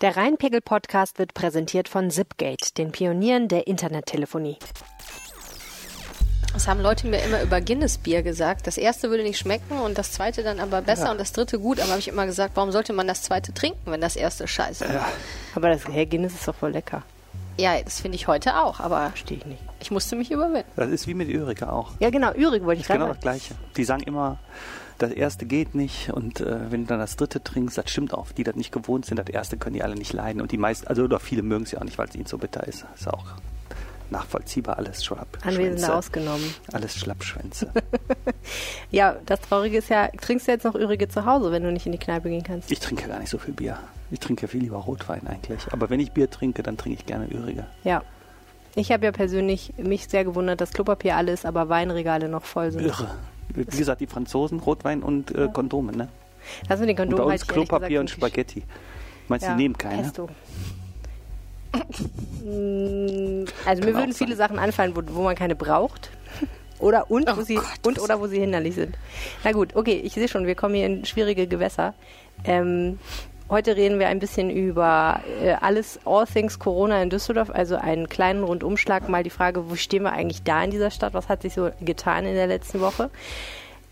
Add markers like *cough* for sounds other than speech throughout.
Der Rheinpegel-Podcast wird präsentiert von Zipgate, den Pionieren der Internettelefonie. Das haben Leute mir immer über Guinness-Bier gesagt. Das erste würde nicht schmecken und das zweite dann aber besser Ja. und das dritte gut. Aber habe ich immer gesagt, warum sollte man das zweite trinken, wenn das erste scheiße ist? Aber das hey, Guinness ist doch voll lecker. Ja, das finde ich heute auch, aber Verstehe ich nicht. ich musste mich überwinden. Das ist wie mit Ürige auch. Ja, genau, Ürig wollte ich Ist genau gerade das Gleiche. Die sagen immer, das erste geht nicht und äh, wenn du dann das dritte trinkst, das stimmt auch. Die das nicht gewohnt sind, das erste können die alle nicht leiden und die meisten, also oder viele mögen es ja auch nicht, weil es ihnen so bitter ist. Ist auch nachvollziehbar, alles Schlapp. Anwesende ausgenommen. Alles Schlappschwänze. *laughs* Ja, das Traurige ist ja, trinkst du jetzt noch Ürige zu Hause, wenn du nicht in die Kneipe gehen kannst? ich trinke gar nicht so viel Bier. Ich trinke viel lieber Rotwein eigentlich. Aber wenn ich Bier trinke, dann trinke ich gerne Ürige. Ja. Ich habe ja persönlich mich sehr gewundert, dass Klopapier alle ist, aber Weinregale noch voll sind. Irre. Wie gesagt, die Franzosen, Rotwein und äh, Kondome, ne? Das mit den Und Kondomen bei halte uns ich ehrlich Klopapier und Spaghetti. Meinst du, Ja, die nehmen keine? Pesto. Mm, Also mir Kann auch würden viele. Sachen anfallen, wo, wo man keine braucht. Oder und, wo Oh sie, Gott, und oder wo sie hinderlich sind. Na gut, okay, ich sehe schon, wir kommen hier in schwierige Gewässer. Ähm, heute reden wir ein bisschen über äh, alles, all things Corona in Düsseldorf, also einen kleinen Rundumschlag, mal die Frage, wo stehen wir eigentlich da in dieser Stadt, was hat sich so getan in der letzten Woche.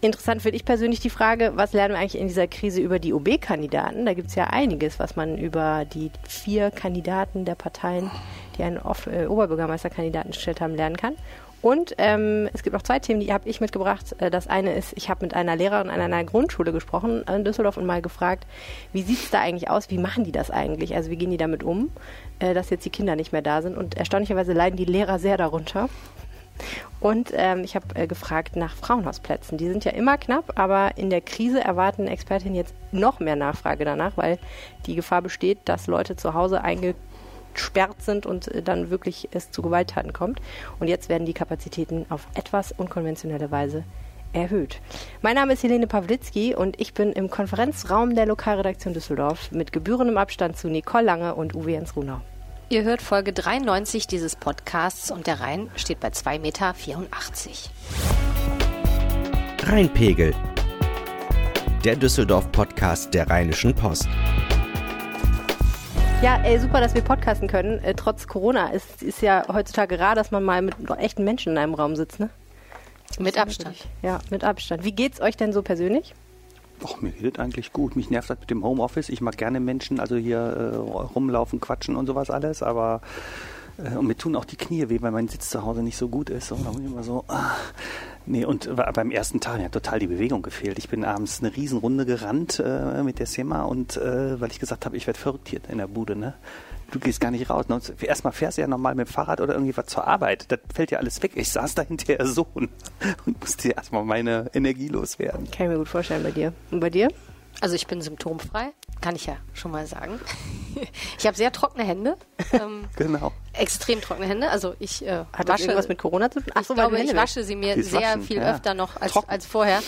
Interessant finde ich persönlich die Frage, was lernen wir eigentlich in dieser Krise über die OB-Kandidaten? Da gibt es ja einiges, was man über die vier Kandidaten der Parteien, die einen äh, Oberbürgermeisterkandidaten gestellt haben, lernen kann. Und ähm, es gibt noch zwei Themen, die habe ich mitgebracht. Äh, Das eine ist, ich habe mit einer Lehrerin an einer Grundschule gesprochen in Düsseldorf und mal gefragt, wie sieht es da eigentlich aus? Wie machen die das eigentlich? Also wie gehen die damit um, äh, dass jetzt die Kinder nicht mehr da sind? Und erstaunlicherweise leiden die Lehrer sehr darunter. Und ähm, ich habe äh, gefragt nach Frauenhausplätzen. Die sind ja immer knapp, aber in der Krise erwarten Expertinnen jetzt noch mehr Nachfrage danach, weil die Gefahr besteht, dass Leute zu Hause eingesperrt sind und äh, dann wirklich es zu Gewalttaten kommt. Und jetzt werden die Kapazitäten auf etwas unkonventionelle Weise erhöht. Mein Name ist Helene Pawlitzki und ich bin im Konferenzraum der Lokalredaktion Düsseldorf mit gebührendem Abstand zu Nicole Lange und Uwe Jens Runau. Ihr hört Folge 93 dieses Podcasts und der Rhein steht bei 2,84 Meter. Rheinpegel. Der Düsseldorf-Podcast der Rheinischen Post. Ja, ey, super, dass wir podcasten können. Äh, trotz Corona ist, ist ja heutzutage rar, dass man mal mit echten Menschen in einem Raum sitzt, ne? Mit Abstand. Ja, mit Abstand. Wie geht's euch denn so persönlich? Och, mir geht es eigentlich gut. Mich nervt das mit dem Homeoffice. Ich mag gerne Menschen, also hier äh, rumlaufen, quatschen und sowas alles, aber und mir tun auch die Knie weh, weil mein Sitz zu Hause nicht so gut ist. Und da bin ich immer so, ah. Nee, und beim ersten Tag mir hat total die Bewegung gefehlt. Ich bin abends eine Riesenrunde gerannt äh, mit der Sima und äh, weil ich gesagt habe, ich werde verrückt hier in der Bude, ne? Du gehst gar nicht raus. Ne? Erstmal fährst du ja normal mit dem Fahrrad oder irgendwie was zur Arbeit. Das fällt ja alles weg. Ich saß da hinterher so und, *laughs* und musste erstmal meine Energie loswerden. Kann ich mir gut vorstellen bei dir. Und bei dir? Also ich bin symptomfrei, kann ich ja schon mal sagen. *laughs* Ich habe sehr trockene Hände, ähm, *laughs* Genau. extrem trockene Hände. Also ich äh, Hat das wasche, irgendwas mit Corona zu tun? ich so, glaube, ich wasche sie mir sehr Waschen, viel ja. öfter noch als, Trocken. als vorher.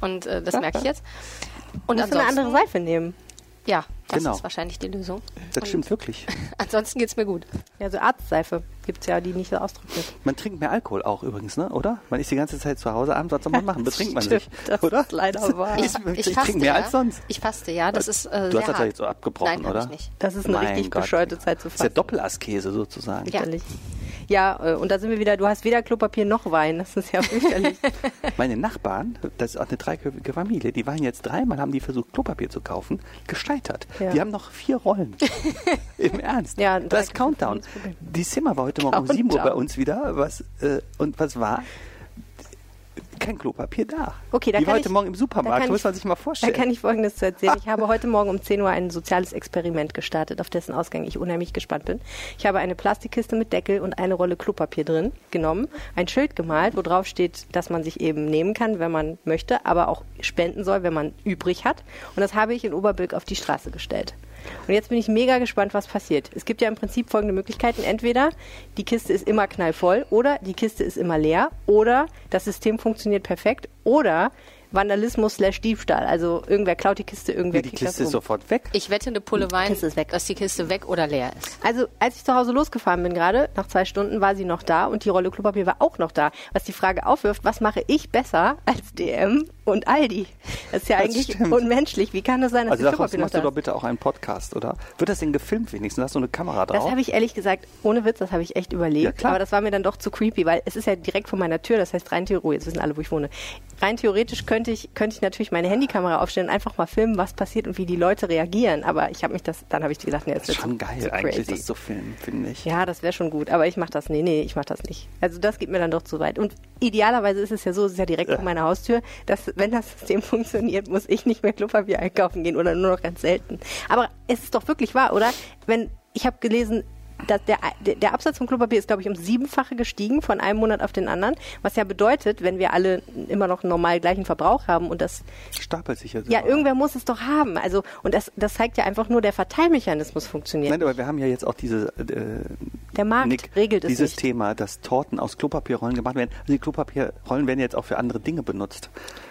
Und äh, das merke ich jetzt. Und Musst du eine andere Seife nehmen. Ja, das Genau. ist wahrscheinlich die Lösung. Das Und stimmt wirklich. *laughs* Ansonsten geht's mir gut. Ja, so Arztseife gibt's ja, die nicht so austrocknet. Man trinkt mehr Alkohol auch übrigens, ne? oder? Man ist die ganze Zeit zu Hause abends, was soll man machen? *laughs* Betrinkt man sich, Stimmt, das oder? ist leider *laughs* wahr. Ich, Ich ich, trinke mehr ja. als sonst. Ich faste, ja. Das ist äh, Du hast das ja jetzt so abgebrochen, Nein, oder? ich nicht. Das ist eine Mein richtig Gott. bescheuerte Zeit zu Das ist ja fasten. Doppelaskese sozusagen. Ja. Ja, äh, und da sind wir wieder, du hast weder Klopapier noch Wein. Das ist ja *laughs* fürchterlich. Meine Nachbarn, das ist auch eine dreiköpfige Familie, die waren jetzt dreimal, haben die versucht, Klopapier zu kaufen, gescheitert. Ja. Die haben noch vier Rollen. *laughs* Im Ernst. Ja, das Countdown. Die Zimmer war heute Morgen um 7 Uhr bei uns wieder. Was, äh, und was war? Kein Klopapier da. Okay, da die kann heute ich- Morgen im da Supermarkt, muss man sich mal Da vorstellen. kann ich Folgendes zu erzählen. Ich habe *laughs* heute Morgen um 10 Uhr ein soziales Experiment gestartet, auf dessen Ausgang ich unheimlich gespannt bin. Ich habe eine Plastikkiste mit Deckel und eine Rolle Klopapier drin genommen, ein Schild gemalt, wo drauf steht, dass man sich eben nehmen kann, wenn man möchte, aber auch spenden soll, wenn man übrig hat. Und das habe ich in Oberbilk auf die Straße gestellt. Und jetzt bin ich mega gespannt, was passiert. Es gibt ja im Prinzip folgende Möglichkeiten. Entweder die Kiste ist immer knallvoll oder die Kiste ist immer leer oder das System funktioniert perfekt oder Vandalismus slash Diebstahl. Also irgendwer klaut die Kiste, irgendwer Nee, die Kiste ist um. sofort weg. Ich wette eine Pulle Wein, Kiste ist weg. dass die Kiste weg oder leer ist. Also als ich zu Hause losgefahren bin gerade, nach zwei Stunden war sie noch da und die Rolle Klopapier war auch noch da. Was die Frage aufwirft, was mache ich besser als DM und Aldi. Das ist ja Das eigentlich stimmt. unmenschlich. Wie kann das sein, dass Also die daraus machst du doch bitte auch einen Podcast, oder? Wird das denn gefilmt wenigstens? Hast du eine Kamera Das drauf? habe ich ehrlich gesagt, ohne Witz, das habe ich echt überlegt. Ja, aber das war mir dann doch zu creepy, weil es ist ja direkt vor meiner Tür. Das heißt, rein theoretisch, jetzt wissen alle, wo ich wohne. Rein theoretisch könnte ich, könnte ich natürlich meine Handykamera aufstellen und einfach mal filmen, was passiert und wie die Leute reagieren. Aber ich habe mich das, dann habe ich gesagt, nee, das das ist schon zu, geil zu eigentlich, das zu filmen, finde ich. Ja, das wäre schon gut, aber ich mache das, nee, nee, ich mache das nicht. Also das geht mir dann doch zu weit. Und idealerweise ist es ja so, es ist ja direkt vor meiner Haustür, dass wenn das System *laughs* funktioniert, muss ich nicht mehr Klopapier einkaufen gehen oder nur noch ganz selten. Aber es ist doch wirklich wahr, oder? Wenn ich habe gelesen, dass der, der, Absatz von Klopapier ist, glaube ich, um siebenfache gestiegen von einem Monat auf den anderen, was ja bedeutet, wenn wir alle immer noch normal gleichen Verbrauch haben und das Stapelt sich ja, immer. irgendwer muss es doch haben. Also und das, das zeigt ja einfach nur, der Verteilmechanismus funktioniert. Nein, aber wir haben ja jetzt auch diese äh, Der Markt Nick, regelt es dieses. Thema, dass Torten aus Klopapierrollen gemacht werden. Also die Klopapierrollen werden jetzt auch für andere Dinge benutzt.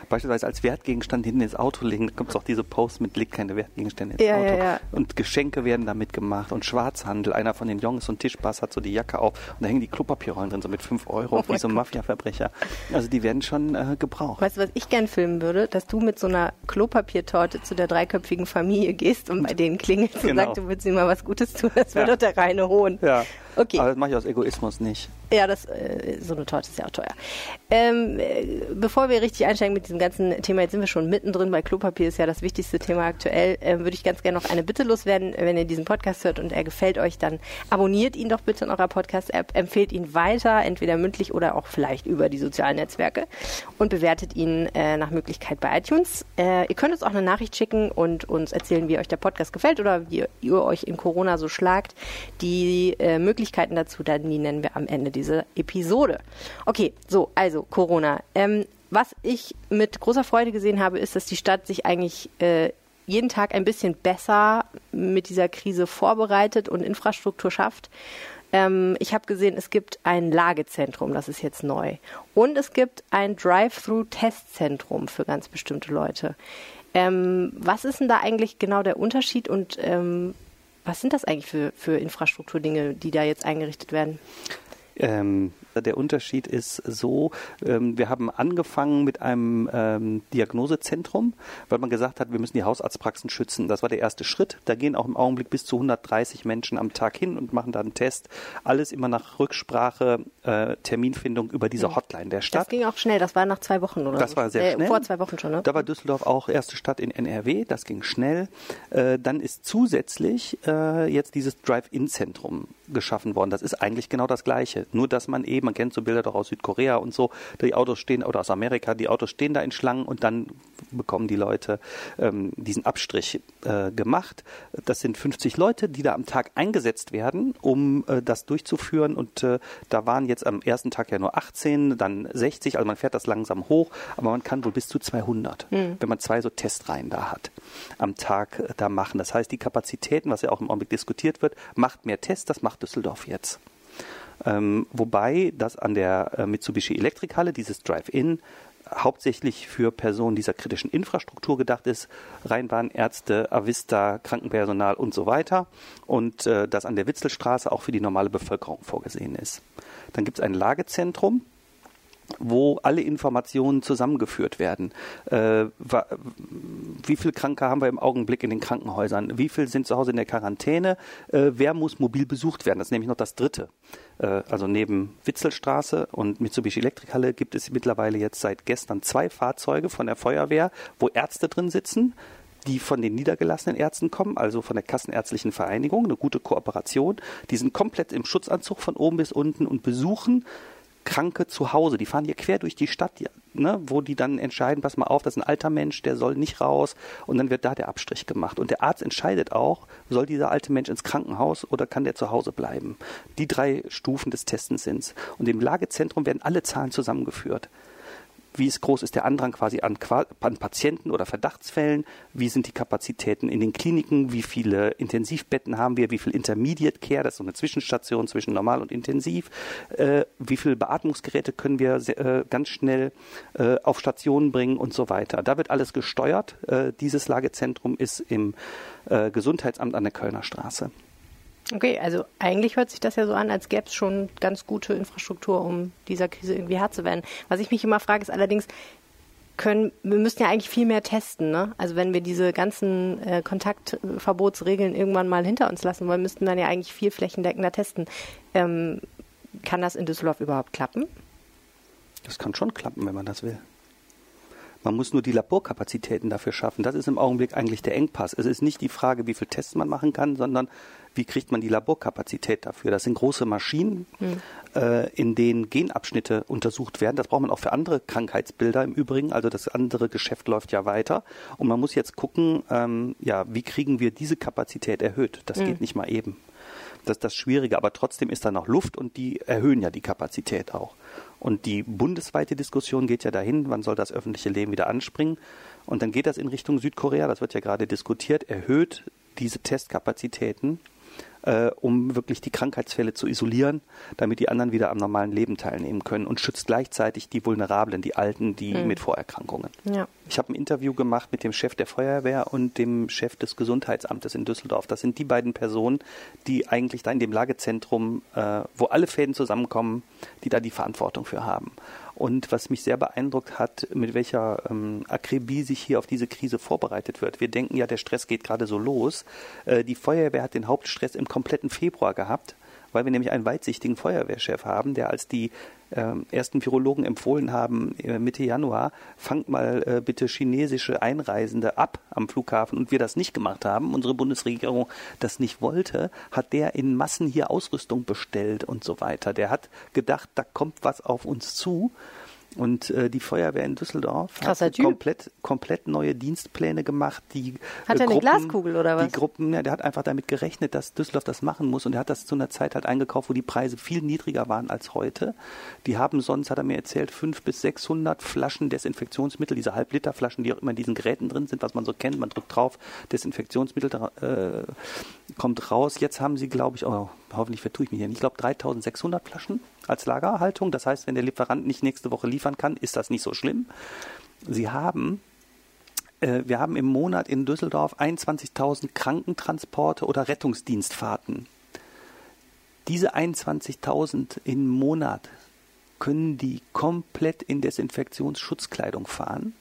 Beispielsweise als Wertgegenstand hinten ins Auto legen. Da gibt es auch diese Posts mit legt keine Wertgegenstände ins Ja, Auto. ja, ja. Und Geschenke werden damit gemacht und Schwarzhandel. Einer von den Jungs und Tischbass hat so die Jacke auf und da hängen die Klopapierrollen drin, so mit 5 Euro, Oh wie so Mafia-Verbrecher. Also die werden schon äh, gebraucht. Weißt du, was ich gern filmen würde? Dass du mit so einer Klopapiertorte zu der dreiköpfigen Familie gehst und bei denen klingelst und Genau. sagst, du willst ihnen mal was Gutes tun. Das wäre doch der reine Hohn. Ja. Okay. Aber das mache ich aus Egoismus nicht. Ja, das, äh, so eine Torte ist ja auch teuer. Ähm, äh, bevor wir richtig einsteigen mit diesem ganzen Thema, jetzt sind wir schon mittendrin, weil Klopapier ist ja das wichtigste Thema aktuell, ähm, würde ich ganz gerne noch eine Bitte loswerden. Wenn ihr diesen Podcast hört und er gefällt euch, dann abonniert ihn doch bitte in eurer Podcast-App, empfehlt ihn weiter, entweder mündlich oder auch vielleicht über die sozialen Netzwerke und bewertet ihn äh, nach Möglichkeit bei iTunes. Äh, ihr könnt uns auch eine Nachricht schicken und uns erzählen, wie euch der Podcast gefällt oder wie ihr euch in Corona so schlagt. Die äh, Möglichkeiten dazu, dann die nennen wir am Ende dieser Episode. Okay, so, also Corona. Ähm, was ich mit großer Freude gesehen habe, ist, dass die Stadt sich eigentlich äh, jeden Tag ein bisschen besser mit dieser Krise vorbereitet und Infrastruktur schafft. Ähm, ich habe gesehen, es gibt ein Lagezentrum, das ist jetzt neu. Und es gibt ein Drive-Through-Testzentrum für ganz bestimmte Leute. Ähm, was ist denn da eigentlich genau der Unterschied und ähm, was sind das eigentlich für, für Infrastrukturdinge, die da jetzt eingerichtet werden? Ähm, der Unterschied ist so, ähm, wir haben angefangen mit einem ähm, Diagnosezentrum, weil man gesagt hat, wir müssen die Hausarztpraxen schützen. Das war der erste Schritt. Da gehen auch im Augenblick bis zu 130 Menschen am Tag hin und machen da einen Test. Alles immer nach Rücksprache, äh, Terminfindung über diese Hotline der Stadt. Das ging auch schnell, das war nach zwei Wochen oder Das so. war sehr Äh, schnell. Vor zwei Wochen schon, ne? Da war Düsseldorf auch erste Stadt in NRW, das ging schnell. Äh, dann ist zusätzlich äh, jetzt dieses Drive-In-Zentrum geschaffen worden. Das ist eigentlich genau das Gleiche. Nur, dass man eben, man kennt so Bilder doch aus Südkorea und so, die Autos stehen, oder aus Amerika, die Autos stehen da in Schlangen und dann bekommen die Leute ähm, diesen Abstrich äh, gemacht. Das sind 50 Leute, die da am Tag eingesetzt werden, um äh, das durchzuführen. Und äh, da waren jetzt am ersten Tag ja nur 18, dann 60, also man fährt das langsam hoch, aber man kann wohl bis zu 200, wenn man zwei so Testreihen da hat, am Tag äh, da machen. Das heißt, die Kapazitäten, was ja auch im Augenblick diskutiert wird, macht mehr Tests, das macht Düsseldorf jetzt. Ähm, wobei das an der äh, Mitsubishi Elektrikhalle, dieses Drive-In, hauptsächlich für Personen dieser kritischen Infrastruktur gedacht ist, Rheinbahn, Ärzte, Avista, Krankenpersonal und so weiter. Und äh, das an der Witzelstraße auch für die normale Bevölkerung vorgesehen ist. Dann gibt es ein Lagezentrum, wo alle Informationen zusammengeführt werden. Äh, wie viele Kranke haben wir im Augenblick in den Krankenhäusern? Wie viele sind zu Hause in der Quarantäne? Äh, wer muss mobil besucht werden? Das ist nämlich noch das Dritte. Äh, also neben Witzelstraße und Mitsubishi Elektrikhalle gibt es mittlerweile jetzt seit gestern zwei Fahrzeuge von der Feuerwehr, wo Ärzte drin sitzen die von den niedergelassenen Ärzten kommen, also von der Kassenärztlichen Vereinigung, eine gute Kooperation. Die sind komplett im Schutzanzug von oben bis unten und besuchen Kranke zu Hause. Die fahren hier quer durch die Stadt, ne, wo die dann entscheiden, pass mal auf, das ist ein alter Mensch, der soll nicht raus. Und dann wird da der Abstrich gemacht. Und der Arzt entscheidet auch, soll dieser alte Mensch ins Krankenhaus oder kann der zu Hause bleiben. Die drei Stufen des Testens sind's. Und im Lagezentrum werden alle Zahlen zusammengeführt. Wie ist groß ist der Andrang quasi an, an Patienten oder Verdachtsfällen? Wie sind die Kapazitäten in den Kliniken? Wie viele Intensivbetten haben wir? Wie viel Intermediate Care? Das ist so eine Zwischenstation zwischen normal und intensiv. Äh, wie viele Beatmungsgeräte können wir se- äh, ganz schnell äh, auf Stationen bringen und so weiter? Da wird alles gesteuert. Äh, dieses Lagezentrum ist im äh, Gesundheitsamt an der Kölner Straße. Okay, also eigentlich hört sich das ja so an, als gäbe es schon ganz gute Infrastruktur, um dieser Krise irgendwie Herr zu werden. Was ich mich immer frage, ist allerdings, können, wir müssten ja eigentlich viel mehr testen, ne? Also wenn wir diese ganzen äh, Kontaktverbotsregeln irgendwann mal hinter uns lassen wollen, müssten wir dann ja eigentlich viel flächendeckender testen. Ähm, kann das in Düsseldorf überhaupt klappen? Das kann schon klappen, wenn man das will. Man muss nur die Laborkapazitäten dafür schaffen. Das ist im Augenblick eigentlich der Engpass. Es ist nicht die Frage, wie viel Tests man machen kann, sondern wie kriegt man die Laborkapazität dafür. Das sind große Maschinen, hm. äh, in denen Genabschnitte untersucht werden. Das braucht man auch für andere Krankheitsbilder im Übrigen. Also das andere Geschäft läuft ja weiter. Und man muss jetzt gucken, ähm, ja, wie kriegen wir diese Kapazität erhöht. Das hm. geht nicht mal eben. Das ist das Schwierige, aber trotzdem ist da noch Luft und die erhöhen ja die Kapazität auch. Und die bundesweite Diskussion geht ja dahin, wann soll das öffentliche Leben wieder anspringen. Und dann geht das in Richtung Südkorea, das wird ja gerade diskutiert, erhöht diese Testkapazitäten äh, um wirklich die Krankheitsfälle zu isolieren, damit die anderen wieder am normalen Leben teilnehmen können und schützt gleichzeitig die Vulnerablen, die Alten, die mhm. mit Vorerkrankungen. Ja. Ich habe ein Interview gemacht mit dem Chef der Feuerwehr und dem Chef des Gesundheitsamtes in Düsseldorf. Das sind die beiden Personen, die eigentlich da in dem Lagezentrum, äh, wo alle Fäden zusammenkommen, die da die Verantwortung für haben. Und was mich sehr beeindruckt hat, mit welcher ähm, Akribie sich hier auf diese Krise vorbereitet wird. Wir denken ja, der Stress geht gerade so los. Äh, die Feuerwehr hat den Hauptstress im kompletten Februar gehabt weil wir nämlich einen weitsichtigen Feuerwehrchef haben, der als die äh, ersten Virologen empfohlen haben, äh, Mitte Januar, fangt mal äh, bitte chinesische Einreisende ab am Flughafen und wir das nicht gemacht haben, unsere Bundesregierung das nicht wollte, hat der in Massen hier Ausrüstung bestellt und so weiter. Der hat gedacht, da kommt was auf uns zu und äh, die Feuerwehr in Düsseldorf Krasser hat typ. komplett, komplett neue Dienstpläne gemacht. Die, hat äh, er eine Glaskugel oder was? Die Gruppen, ja, der hat einfach damit gerechnet, dass Düsseldorf das machen muss und er hat das zu einer Zeit halt eingekauft, wo die Preise viel niedriger waren als heute. Die haben sonst, hat er mir erzählt, fünf bis 600 Flaschen Desinfektionsmittel, diese Halbliterflaschen, die auch immer in diesen Geräten drin sind, was man so kennt. Man drückt drauf, Desinfektionsmittel äh, kommt raus. Jetzt haben sie, glaube ich, oh, hoffentlich vertue ich mich hier nicht, ich glaube 3600 Flaschen als Lagerhaltung. Das heißt, wenn der Lieferant nicht nächste Woche liefern kann, ist das nicht so schlimm. Sie haben äh, wir haben im Monat in Düsseldorf 21.000 Krankentransporte oder Rettungsdienstfahrten. Diese 21.000 im Monat können die komplett in Desinfektionsschutzkleidung fahren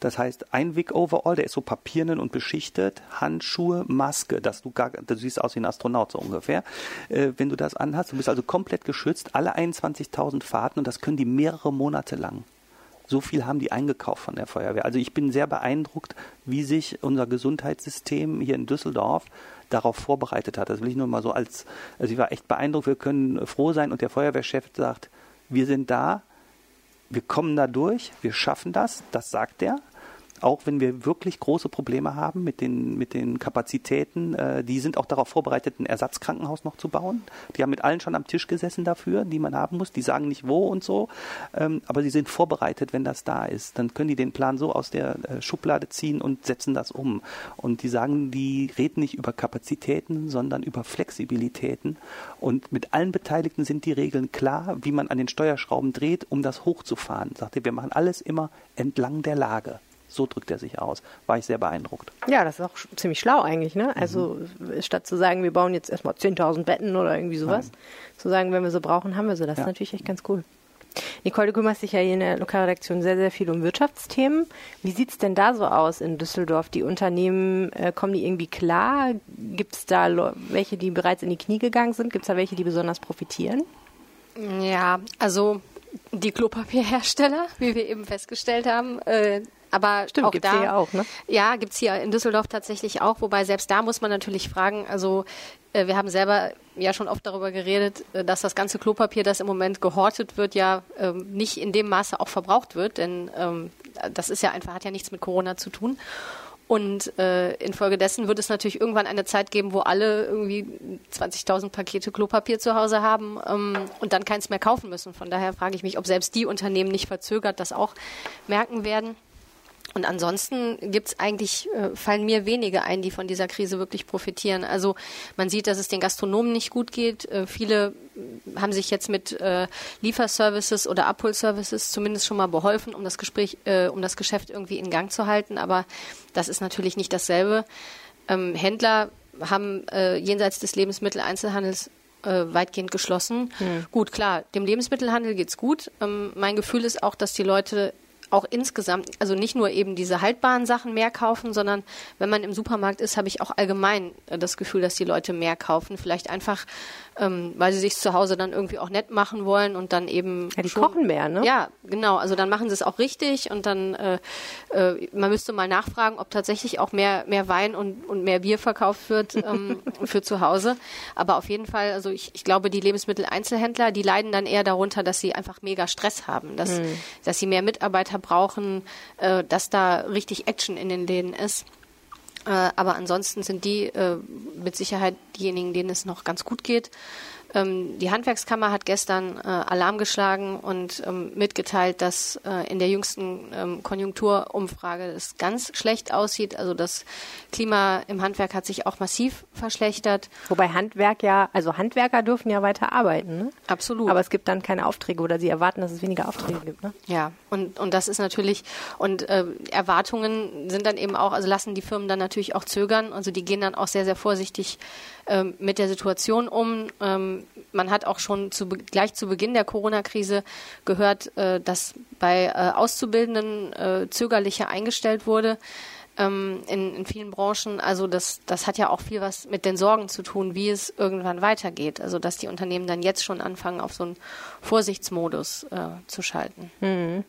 das heißt, ein Wig-Overall, der ist so papiernen und beschichtet, Handschuhe, Maske, dass du gar, du siehst aus wie ein Astronaut so ungefähr. Äh, wenn du das anhast, du bist also komplett geschützt, alle 21.000 Fahrten und das können die mehrere Monate lang. So viel haben die eingekauft von der Feuerwehr. Also ich bin sehr beeindruckt, wie sich unser Gesundheitssystem hier in Düsseldorf darauf vorbereitet hat. Das will ich nur mal so als, also ich war echt beeindruckt, wir können froh sein und der Feuerwehrchef sagt, wir sind da, wir kommen da durch, wir schaffen das, das sagt er auch wenn wir wirklich große Probleme haben mit den, mit den Kapazitäten, äh, die sind auch darauf vorbereitet, ein Ersatzkrankenhaus noch zu bauen. Die haben mit allen schon am Tisch gesessen dafür, die man haben muss. Die sagen nicht wo und so, ähm, aber sie sind vorbereitet, wenn das da ist. Dann können die den Plan so aus der äh, Schublade ziehen und setzen das um. Und die sagen, die reden nicht über Kapazitäten, sondern über Flexibilitäten. Und mit allen Beteiligten sind die Regeln klar, wie man an den Steuerschrauben dreht, um das hochzufahren. Sagte, wir machen alles immer entlang der Lage. So drückt er sich aus. War ich sehr beeindruckt. Ja, das ist auch ziemlich schlau eigentlich. Ne? Also mhm. statt zu sagen, wir bauen jetzt erstmal 10.000 Betten oder irgendwie sowas, Nein. zu sagen, wenn wir sie brauchen, haben wir sie. Das ja. ist natürlich echt ganz cool. Nicole, du kümmerst dich ja hier in der Lokalredaktion sehr, sehr viel um Wirtschaftsthemen. Wie sieht es denn da so aus in Düsseldorf? Die Unternehmen, äh, kommen die irgendwie klar? Gibt es da welche, die bereits in die Knie gegangen sind? Gibt es da welche, die besonders profitieren? Ja, also die Klopapierhersteller, *laughs* wie wir eben festgestellt haben, äh, aber Stimmt, auch gibt's da, hier ja auch, ne? Ja, gibt's hier in Düsseldorf tatsächlich auch, wobei selbst da muss man natürlich fragen, also äh, wir haben selber ja schon oft darüber geredet, äh, dass das ganze Klopapier, das im Moment gehortet wird, ja ähm, nicht in dem Maße auch verbraucht wird, denn ähm, das ist ja einfach, hat ja nichts mit Corona zu tun. Und äh, infolgedessen wird es natürlich irgendwann eine Zeit geben, wo alle irgendwie 20.000 Pakete Klopapier zu Hause haben ähm, und dann keins mehr kaufen müssen. Von daher frage ich mich, ob selbst die Unternehmen nicht verzögert das auch merken werden. Und ansonsten gibt's eigentlich, äh, fallen mir wenige ein, die von dieser Krise wirklich profitieren. Also man sieht, dass es den Gastronomen nicht gut geht. Äh, viele haben sich jetzt mit äh, Lieferservices oder Abholservices zumindest schon mal beholfen, um das Gespräch, äh, um das Geschäft irgendwie in Gang zu halten. Aber das ist natürlich nicht dasselbe. Ähm, Händler haben äh, jenseits des Lebensmitteleinzelhandels äh, weitgehend geschlossen. Hm. Gut, klar, dem Lebensmittelhandel geht's gut. Ähm, mein Gefühl ist auch, dass die Leute auch insgesamt, also nicht nur eben diese haltbaren Sachen mehr kaufen, sondern wenn man im Supermarkt ist, habe ich auch allgemein äh, das Gefühl, dass die Leute mehr kaufen. Vielleicht einfach, ähm, weil sie sich zu Hause dann irgendwie auch nett machen wollen und dann eben. Ja, die schon, kochen mehr, ne? Ja, genau. Also dann machen sie es auch richtig und dann, äh, äh, man müsste mal nachfragen, ob tatsächlich auch mehr, mehr Wein und, und mehr Bier verkauft wird *laughs* ähm, für zu Hause. Aber auf jeden Fall, also ich, ich glaube, die Lebensmitteleinzelhändler, die leiden dann eher darunter, dass sie einfach mega Stress haben, dass, hm. dass sie mehr Mitarbeiter brauchen, äh, dass da richtig Action in den Läden ist. Äh, aber ansonsten sind die äh, mit Sicherheit diejenigen, denen es noch ganz gut geht. Ähm, die Handwerkskammer hat gestern äh, Alarm geschlagen und ähm, mitgeteilt, dass äh, in der jüngsten ähm, Konjunkturumfrage es ganz schlecht aussieht. Also das Klima im Handwerk hat sich auch massiv verschlechtert. Wobei Handwerk ja, also Handwerker dürfen ja weiter arbeiten. Ne? Absolut. Aber es gibt dann keine Aufträge oder sie erwarten, dass es weniger Aufträge gibt. Ne? Ja, und, und das ist natürlich, und äh, Erwartungen sind dann eben auch, also lassen die Firmen dann natürlich auch zögern. Also die gehen dann auch sehr, sehr vorsichtig ähm, mit der Situation um. Ähm, man hat auch schon zu, gleich zu Beginn der Corona-Krise gehört, äh, dass bei äh, Auszubildenden äh, zögerlicher eingestellt wurde ähm, in, in vielen Branchen. Also das, das hat ja auch viel was mit den Sorgen zu tun, wie es irgendwann weitergeht. Also dass die Unternehmen dann jetzt schon anfangen, auf so einen Vorsichtsmodus äh, zu schalten. Mhm.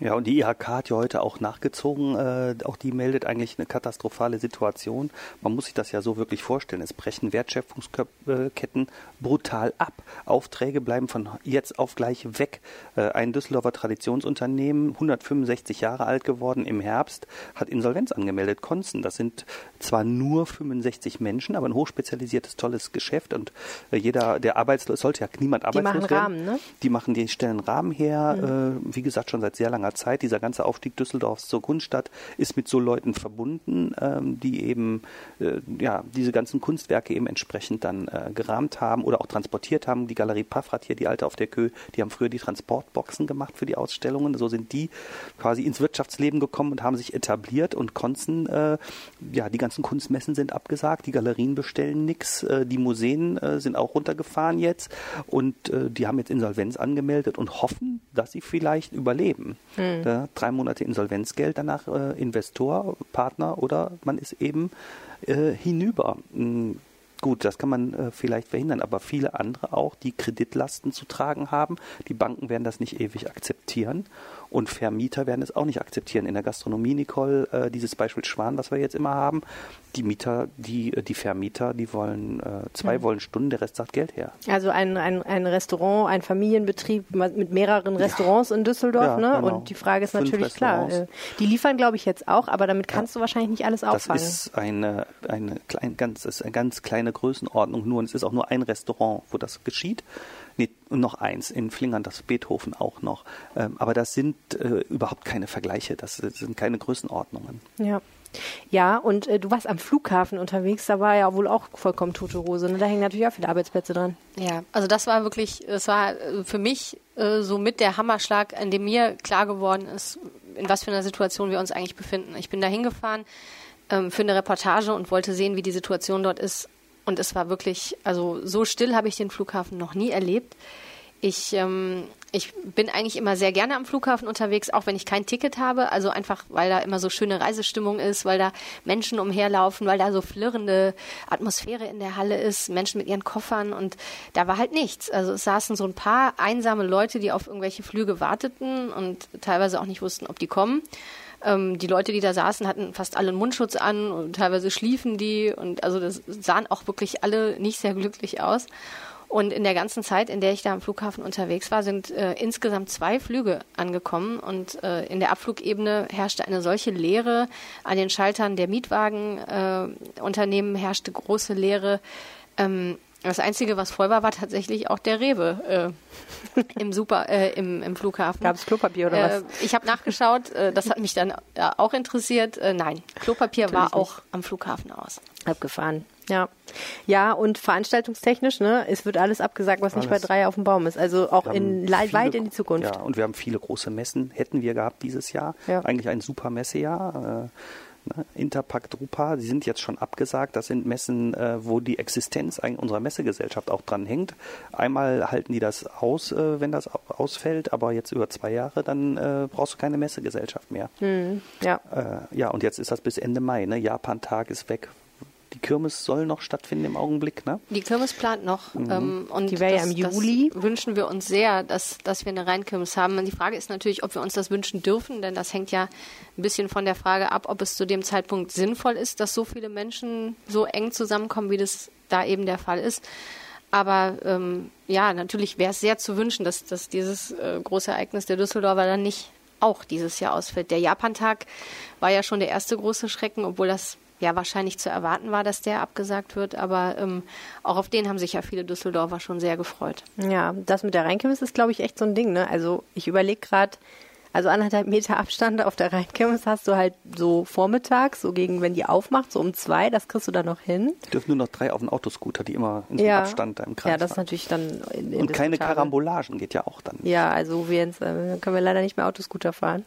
Ja, und die IHK hat ja heute auch nachgezogen. Äh, auch die meldet eigentlich eine katastrophale Situation. Man muss sich das ja so wirklich vorstellen. Es brechen Wertschöpfungsketten brutal ab. Aufträge bleiben von jetzt auf gleich weg. Äh, ein Düsseldorfer Traditionsunternehmen, 165 Jahre alt geworden im Herbst, hat Insolvenz angemeldet. Konzen, das sind zwar nur 65 Menschen, aber ein hochspezialisiertes, tolles Geschäft. Und äh, jeder, der arbeitslos, sollte ja niemand arbeitslos werden. Die machen Rahmen, ne? Die machen, die stellen Rahmen her. Mhm. Wie gesagt, schon seit sehr langer langer Zeit. Dieser ganze Aufstieg Düsseldorfs zur Kunststadt ist mit so Leuten verbunden, ähm, die eben äh, ja diese ganzen Kunstwerke eben entsprechend dann äh, gerahmt haben oder auch transportiert haben. Die Galerie Paffrat hier, die alte auf der Kö, die haben früher die Transportboxen gemacht für die Ausstellungen. So sind die quasi ins Wirtschaftsleben gekommen und haben sich etabliert und konnten, äh, ja, die ganzen Kunstmessen sind abgesagt, die Galerien bestellen nichts, äh, die Museen äh, sind auch runtergefahren jetzt und äh, die haben jetzt Insolvenz angemeldet und hoffen, dass sie vielleicht überleben. Mhm. Da, drei Monate Insolvenzgeld, danach äh, Investor, Partner oder man ist eben äh, hinüber. Mhm. Gut, das kann man äh, vielleicht verhindern, aber viele andere auch, die Kreditlasten zu tragen haben. Die Banken werden das nicht ewig akzeptieren. Und Vermieter werden es auch nicht akzeptieren. In der Gastronomie, Nicole, äh, dieses Beispiel Schwan, was wir jetzt immer haben, die Mieter, die, äh, die Vermieter, die wollen, äh, zwei mhm. wollen Stunden, der Rest sagt Geld her. Also ein, ein, ein Restaurant, ein Familienbetrieb mit mehreren Restaurants ja. in Düsseldorf, ja, ne? Genau. Und die Frage ist Fünf natürlich klar. Äh, die liefern, glaube ich, jetzt auch, aber damit kannst ja. du wahrscheinlich nicht alles auffangen. Das ist eine, eine, klein, ganz, ist eine ganz kleine Größenordnung nur und es ist auch nur ein Restaurant, wo das geschieht. Nee, und noch eins, in Flingern das Beethoven auch noch. Ähm, aber das sind äh, überhaupt keine Vergleiche, das sind keine Größenordnungen. Ja. Ja, und äh, du warst am Flughafen unterwegs, da war ja wohl auch vollkommen tote Hose. Ne? Da hängen natürlich auch viele Arbeitsplätze dran. Ja, also das war wirklich, es war äh, für mich äh, so mit der Hammerschlag, an dem mir klar geworden ist, in was für einer Situation wir uns eigentlich befinden. Ich bin da hingefahren ähm, für eine Reportage und wollte sehen, wie die Situation dort ist. Und es war wirklich, also so still habe ich den Flughafen noch nie erlebt. Ich, ähm, ich bin eigentlich immer sehr gerne am Flughafen unterwegs, auch wenn ich kein Ticket habe. Also einfach, weil da immer so schöne Reisestimmung ist, weil da Menschen umherlaufen, weil da so flirrende Atmosphäre in der Halle ist, Menschen mit ihren Koffern und da war halt nichts. Also es saßen so ein paar einsame Leute, die auf irgendwelche Flüge warteten und teilweise auch nicht wussten, ob die kommen. Ähm, die Leute, die da saßen, hatten fast alle einen Mundschutz an und teilweise schliefen die und also das sahen auch wirklich alle nicht sehr glücklich aus. Und in der ganzen Zeit, in der ich da am Flughafen unterwegs war, sind äh, insgesamt zwei Flüge angekommen. Und äh, in der Abflugebene herrschte eine solche Leere. An den Schaltern der Mietwagenunternehmen äh, herrschte große Leere. Ähm, das Einzige, was voll war, war tatsächlich auch der Rewe äh, *laughs* im Super, äh, im, im Flughafen. Gab es Klopapier oder äh, was? Ich habe nachgeschaut, äh, das hat mich dann äh, auch interessiert. Äh, nein, Klopapier Natürlich war auch nicht. am Flughafen aus. Abgefahren. Ja. Ja, und veranstaltungstechnisch, ne, es wird alles abgesagt, was alles. nicht bei drei auf dem Baum ist. Also auch in viele, weit in die Zukunft. Ja, und wir haben viele große Messen, hätten wir gehabt dieses Jahr. Ja. Eigentlich ein super Messejahr. Ne? Interpack, Drupa, die sind jetzt schon abgesagt. Das sind Messen, äh, wo die Existenz unserer Messegesellschaft auch dran hängt. Einmal halten die das aus, äh, wenn das ausfällt, aber jetzt über zwei Jahre, dann äh, brauchst du keine Messegesellschaft mehr. Hm, ja. Äh, ja, und jetzt ist das bis Ende Mai. Ne? Japan-Tag ist weg. Die Kirmes soll noch stattfinden im Augenblick, ne? Die Kirmes plant noch. Mhm. Ähm, und die wäre ja im Juli. wünschen wir uns sehr, dass, dass wir eine Rheinkirmes haben. Und die Frage ist natürlich, ob wir uns das wünschen dürfen, denn das hängt ja ein bisschen von der Frage ab, ob es zu dem Zeitpunkt sinnvoll ist, dass so viele Menschen so eng zusammenkommen, wie das da eben der Fall ist. Aber ähm, ja, natürlich wäre es sehr zu wünschen, dass, dass dieses äh, große Ereignis der Düsseldorfer dann nicht auch dieses Jahr ausfällt. Der Japantag war ja schon der erste große Schrecken, obwohl das ja wahrscheinlich zu erwarten war, dass der abgesagt wird. Aber ähm, auch auf den haben sich ja viele Düsseldorfer schon sehr gefreut. Ja, das mit der Rheinkirmes ist, glaube ich, echt so ein Ding. Ne? Also ich überlege gerade, also anderthalb Meter Abstand auf der Rheinkirmes hast du halt so vormittags, so gegen, wenn die aufmacht, so um zwei, das kriegst du dann noch hin. Dürfen nur noch drei auf den Autoscooter, die immer in so Ja. Abstand da im Kreis Ja, das ist natürlich dann in, Und keine indiskutabel. Karambolagen geht ja auch dann. Ja, also wir jetzt, äh, können wir leider nicht mehr Autoscooter fahren.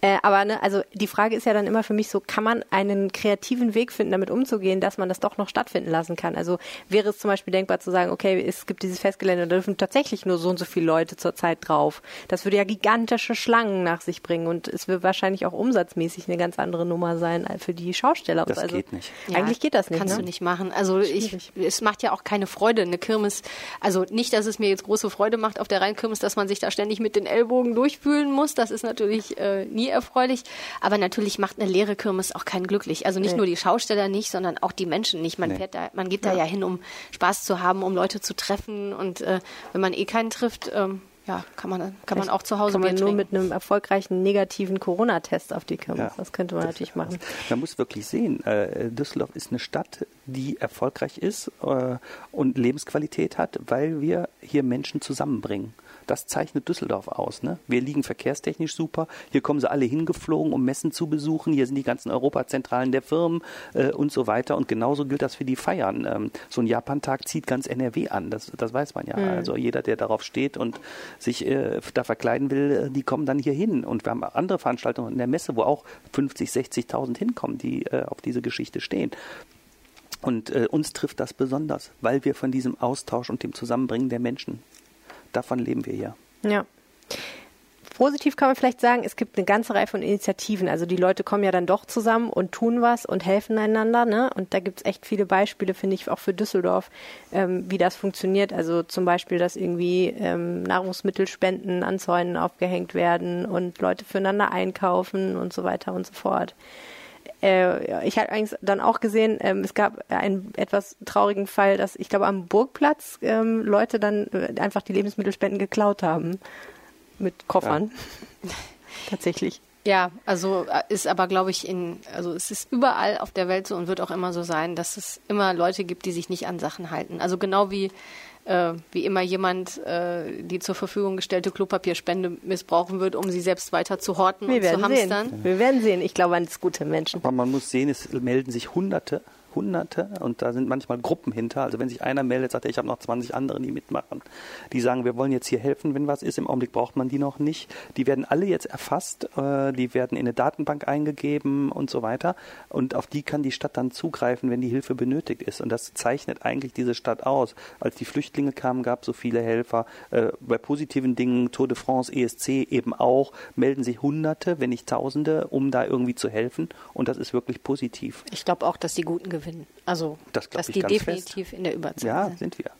Äh, aber ne, also die Frage ist ja dann immer für mich so, kann man einen kreativen Weg finden, damit umzugehen, dass man das doch noch stattfinden lassen kann? Also wäre es zum Beispiel denkbar zu sagen, okay, es gibt dieses Festgelände, da dürfen tatsächlich nur so und so viele Leute zur Zeit drauf. Das würde ja gigantische Schlangen nach sich bringen und es wird wahrscheinlich auch umsatzmäßig eine ganz andere Nummer sein als für die Schausteller. Das also, geht nicht. Eigentlich geht das nicht. Kannst ne? du nicht machen. Also ich, es macht ja auch keine Freude, eine Kirmes. Also nicht, dass es mir jetzt große Freude macht auf der Rheinkirmes, dass man sich da ständig mit den Ellbogen durchfühlen muss. Das ist natürlich äh, nie erfreulich. Aber natürlich macht eine leere Kirmes auch keinen glücklich. Also nicht Nee. nur die Schausteller nicht, sondern auch die Menschen nicht. Man Nee. fährt da, man geht da ja hin, um Spaß zu haben, um Leute zu treffen. Und äh, wenn man eh keinen trifft, ähm, ja, kann man, kann man auch zu Hause Kann man nur mit einem erfolgreichen negativen Corona-Test auf die Kirmes. Ja. Das könnte man natürlich machen. Man muss wirklich sehen, äh, Düsseldorf ist eine Stadt, die erfolgreich ist äh, und Lebensqualität hat, weil wir hier Menschen zusammenbringen. Das zeichnet Düsseldorf aus. Ne? Wir liegen verkehrstechnisch super. Hier kommen sie alle hingeflogen, um Messen zu besuchen. Hier sind die ganzen Europazentralen der Firmen äh, und so weiter. Und genauso gilt das für die Feiern. Ähm, so ein Japantag zieht ganz NRW an. Das, das weiß man ja. Also jeder, der darauf steht und sich äh, da verkleiden will, äh, die kommen dann hier hin. Und wir haben andere Veranstaltungen in der Messe, wo auch 50, 60.000 hinkommen, die äh, auf diese Geschichte stehen. Und äh, uns trifft das besonders, weil wir von diesem Austausch und dem Zusammenbringen der Menschen, davon leben wir hier. Ja. Positiv kann man vielleicht sagen, es gibt eine ganze Reihe von Initiativen. Also die Leute kommen ja dann doch zusammen und tun was und helfen einander. Ne? Und da gibt es echt viele Beispiele, finde ich, auch für Düsseldorf, ähm, wie das funktioniert. Also zum Beispiel, dass irgendwie ähm, Nahrungsmittelspenden an Zäunen aufgehängt werden und Leute füreinander einkaufen und so weiter und so fort. Äh, ja, ich habe eigentlich dann auch gesehen, ähm, es gab einen etwas traurigen Fall, dass ich glaube am Burgplatz ähm, Leute dann äh, einfach die Lebensmittelspenden geklaut haben mit Koffern. *laughs* Tatsächlich. Ja, also äh, ist aber, glaube ich, in, also es ist überall auf der Welt so und wird auch immer so sein, dass es immer Leute gibt, die sich nicht an Sachen halten. Also genau wie, äh, wie immer jemand äh, die zur Verfügung gestellte Klopapierspende missbrauchen wird, um sie selbst weiter zu horten Wir und zu werden sehen. hamstern. Wir werden sehen. Ich glaube an das gute Menschen. Aber man muss sehen, es melden sich Hunderte, Hunderte und da sind manchmal Gruppen hinter. Also wenn sich einer meldet, sagt er, ich habe noch 20 andere, die mitmachen. Die sagen, wir wollen jetzt hier helfen, wenn was ist. Im Augenblick braucht man die noch nicht. Die werden alle jetzt erfasst, äh, die werden in eine Datenbank eingegeben und so weiter. Und auf die kann die Stadt dann zugreifen, wenn die Hilfe benötigt ist. Und das zeichnet eigentlich diese Stadt aus. Als die Flüchtlinge kamen, gab es so viele Helfer. Äh, bei positiven Dingen, Tour de France, ESC eben auch, melden sich Hunderte, wenn nicht Tausende, um da irgendwie zu helfen. Und das ist wirklich positiv. Ich glaube auch, dass die Guten gewinnen. Also, Das dass ich die ganz definitiv in der Überzahl Ja, sind. sind wir.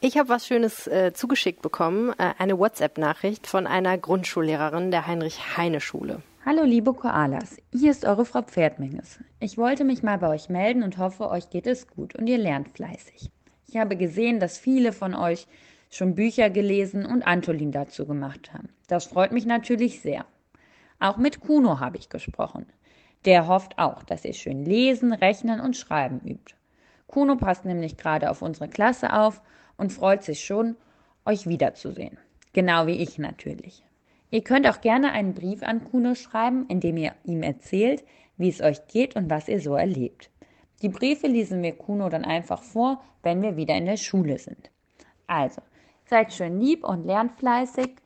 Ich habe was Schönes äh, zugeschickt bekommen, äh, eine WhatsApp-Nachricht von einer Grundschullehrerin der Heinrich-Heine-Schule. Hallo liebe Koalas, hier ist eure Frau Pferdmenges. Ich wollte mich mal bei euch melden und hoffe, euch geht es gut und ihr lernt fleißig. Ich habe gesehen, dass viele von euch schon Bücher gelesen und Antolin dazu gemacht haben. Das freut mich natürlich sehr. Auch mit Kuno habe ich gesprochen. Der hofft auch, dass ihr schön lesen, rechnen und schreiben übt. Kuno passt nämlich gerade auf unsere Klasse auf und freut sich schon, euch wiederzusehen. Genau wie ich natürlich. Ihr könnt auch gerne einen Brief an Kuno schreiben, in dem ihr ihm erzählt, wie es euch geht und was ihr so erlebt. Die Briefe lesen wir Kuno dann einfach vor, wenn wir wieder in der Schule sind. Also, seid schön lieb und lernt fleißig.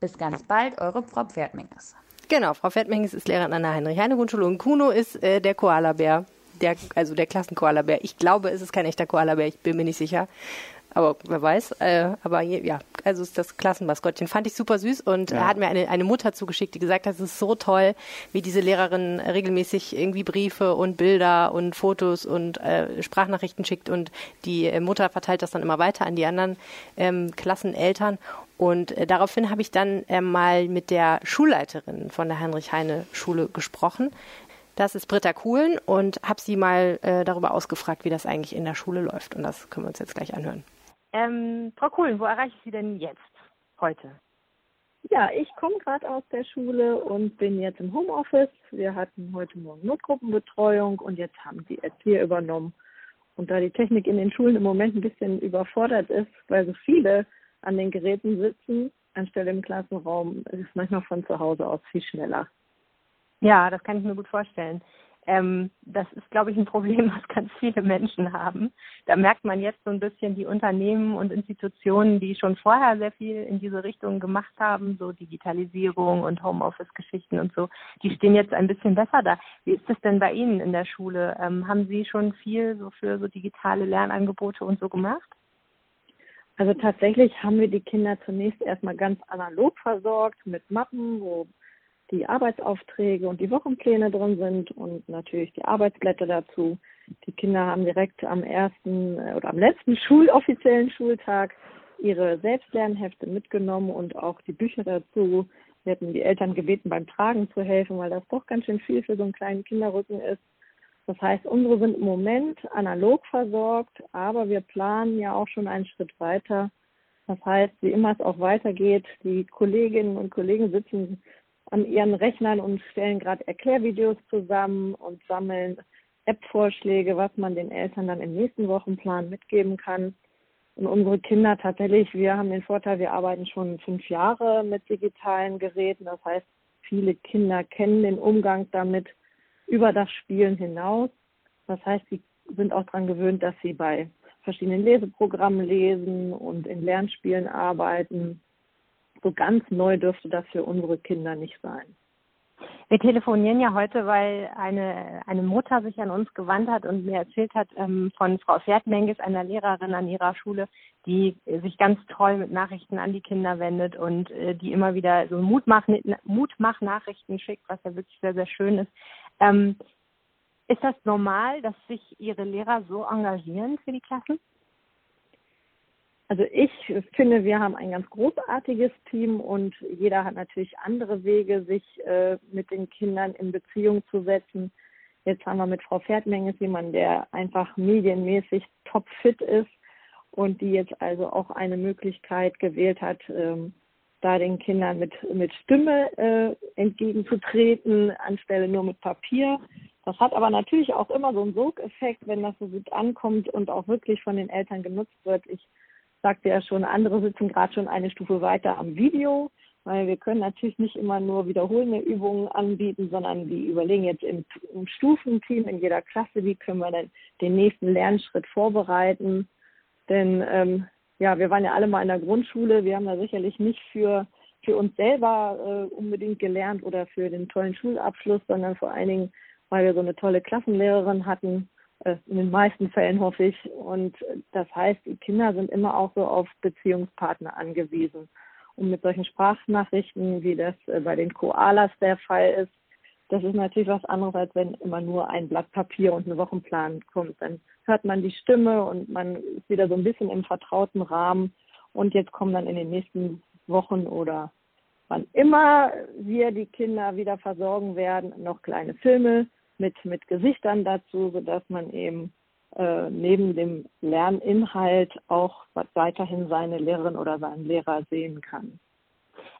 Bis ganz bald, eure Frau Pferdmingers. Genau, Frau Fettmenges ist Lehrerin an der Heinrich-Heine-Grundschule und Kuno ist äh, der Koala-Bär, der, also der Klassenkoala-Bär. Ich glaube, es ist kein echter Koala-Bär, ich bin mir nicht sicher. Aber wer weiß. Äh, aber ja, also ist das Klassenmaskottchen. Fand ich super süß und ja. er hat mir eine, eine Mutter zugeschickt, die gesagt hat, es ist so toll, wie diese Lehrerin regelmäßig irgendwie Briefe und Bilder und Fotos und äh, Sprachnachrichten schickt und die äh, Mutter verteilt das dann immer weiter an die anderen ähm, Klasseneltern. Und äh, daraufhin habe ich dann äh, mal mit der Schulleiterin von der Heinrich-Heine-Schule gesprochen. Das ist Britta Kuhlen und habe sie mal äh, darüber ausgefragt, wie das eigentlich in der Schule läuft. Und das können wir uns jetzt gleich anhören. Ähm, Frau Kuhlen, wo erreiche ich Sie denn jetzt, heute? Ja, ich komme gerade aus der Schule und bin jetzt im Homeoffice. Wir hatten heute Morgen Notgruppenbetreuung und jetzt haben die Erzieher übernommen. Und da die Technik in den Schulen im Moment ein bisschen überfordert ist, weil so viele an den Geräten sitzen, anstelle im Klassenraum, ist es manchmal von zu Hause aus viel schneller. Ja, das kann ich mir gut vorstellen. Ähm, das ist, glaube ich, ein Problem, *laughs* was ganz viele Menschen haben. Da merkt man jetzt so ein bisschen die Unternehmen und Institutionen, die schon vorher sehr viel in diese Richtung gemacht haben, so Digitalisierung und Homeoffice-Geschichten und so, die stehen jetzt ein bisschen besser da. Wie ist das denn bei Ihnen in der Schule? Ähm, haben Sie schon viel so für so digitale Lernangebote und so gemacht? Also tatsächlich haben wir die Kinder zunächst erstmal ganz analog versorgt mit Mappen, wo die Arbeitsaufträge und die Wochenpläne drin sind und natürlich die Arbeitsblätter dazu. Die Kinder haben direkt am ersten äh, oder am letzten schuloffiziellen Schultag ihre Selbstlernhefte mitgenommen und auch die Bücher dazu. Wir hatten die Eltern gebeten, beim Tragen zu helfen, weil das doch ganz schön viel für so einen kleinen Kinderrücken ist. Das heißt, unsere sind im Moment analog versorgt, aber wir planen ja auch schon einen Schritt weiter. Das heißt, wie immer es auch weitergeht, die Kolleginnen und Kollegen sitzen an ihren Rechnern und stellen gerade Erklärvideos zusammen und sammeln App-Vorschläge, was man den Eltern dann im nächsten Wochenplan mitgeben kann. Und unsere Kinder tatsächlich, wir haben den Vorteil, wir arbeiten schon fünf Jahre mit digitalen Geräten. Das heißt, viele Kinder kennen den Umgang damit über das Spielen hinaus. Das heißt, sie sind auch daran gewöhnt, dass sie bei verschiedenen Leseprogrammen lesen und in Lernspielen arbeiten so ganz neu dürfte das für unsere Kinder nicht sein. Wir telefonieren ja heute, weil eine, eine Mutter sich an uns gewandt hat und mir erzählt hat ähm, von Frau Pferdmenges, einer Lehrerin an ihrer Schule, die sich ganz toll mit Nachrichten an die Kinder wendet und äh, die immer wieder so Mutmach, Mutmach-Nachrichten schickt, was ja wirklich sehr, sehr schön ist. Ähm, ist das normal, dass sich Ihre Lehrer so engagieren für die Klassen? Also ich finde, wir haben ein ganz großartiges Team und jeder hat natürlich andere Wege, sich äh, mit den Kindern in Beziehung zu setzen. Jetzt haben wir mit Frau Pferdmenges jemanden, der einfach medienmäßig topfit ist und die jetzt also auch eine Möglichkeit gewählt hat, ähm, da den Kindern mit, mit Stimme äh, entgegenzutreten, anstelle nur mit Papier. Das hat aber natürlich auch immer so einen Sogeffekt, wenn das so gut ankommt und auch wirklich von den Eltern genutzt wird. Ich sagte ja schon, andere sitzen gerade schon eine Stufe weiter am Video, weil wir können natürlich nicht immer nur wiederholende Übungen anbieten, sondern die überlegen jetzt im, im Stufenteam in jeder Klasse, wie können wir denn den nächsten Lernschritt vorbereiten. Denn ähm, ja, wir waren ja alle mal in der Grundschule, wir haben da sicherlich nicht für für uns selber äh, unbedingt gelernt oder für den tollen Schulabschluss, sondern vor allen Dingen, weil wir so eine tolle Klassenlehrerin hatten, in den meisten Fällen hoffe ich. Und das heißt, die Kinder sind immer auch so auf Beziehungspartner angewiesen. Und mit solchen Sprachnachrichten, wie das äh, bei den Koalas der Fall ist, das ist natürlich was anderes, als wenn immer nur ein Blatt Papier und ein Wochenplan kommt. Dann hört man die Stimme und man ist wieder so ein bisschen im vertrauten Rahmen. Und jetzt kommen dann in den nächsten Wochen oder wann immer wir die Kinder wieder versorgen werden, noch kleine Filme, mit, mit Gesichtern dazu, sodass man eben äh, neben dem Lerninhalt auch weiterhin seine Lehrerin oder seinen Lehrer sehen kann.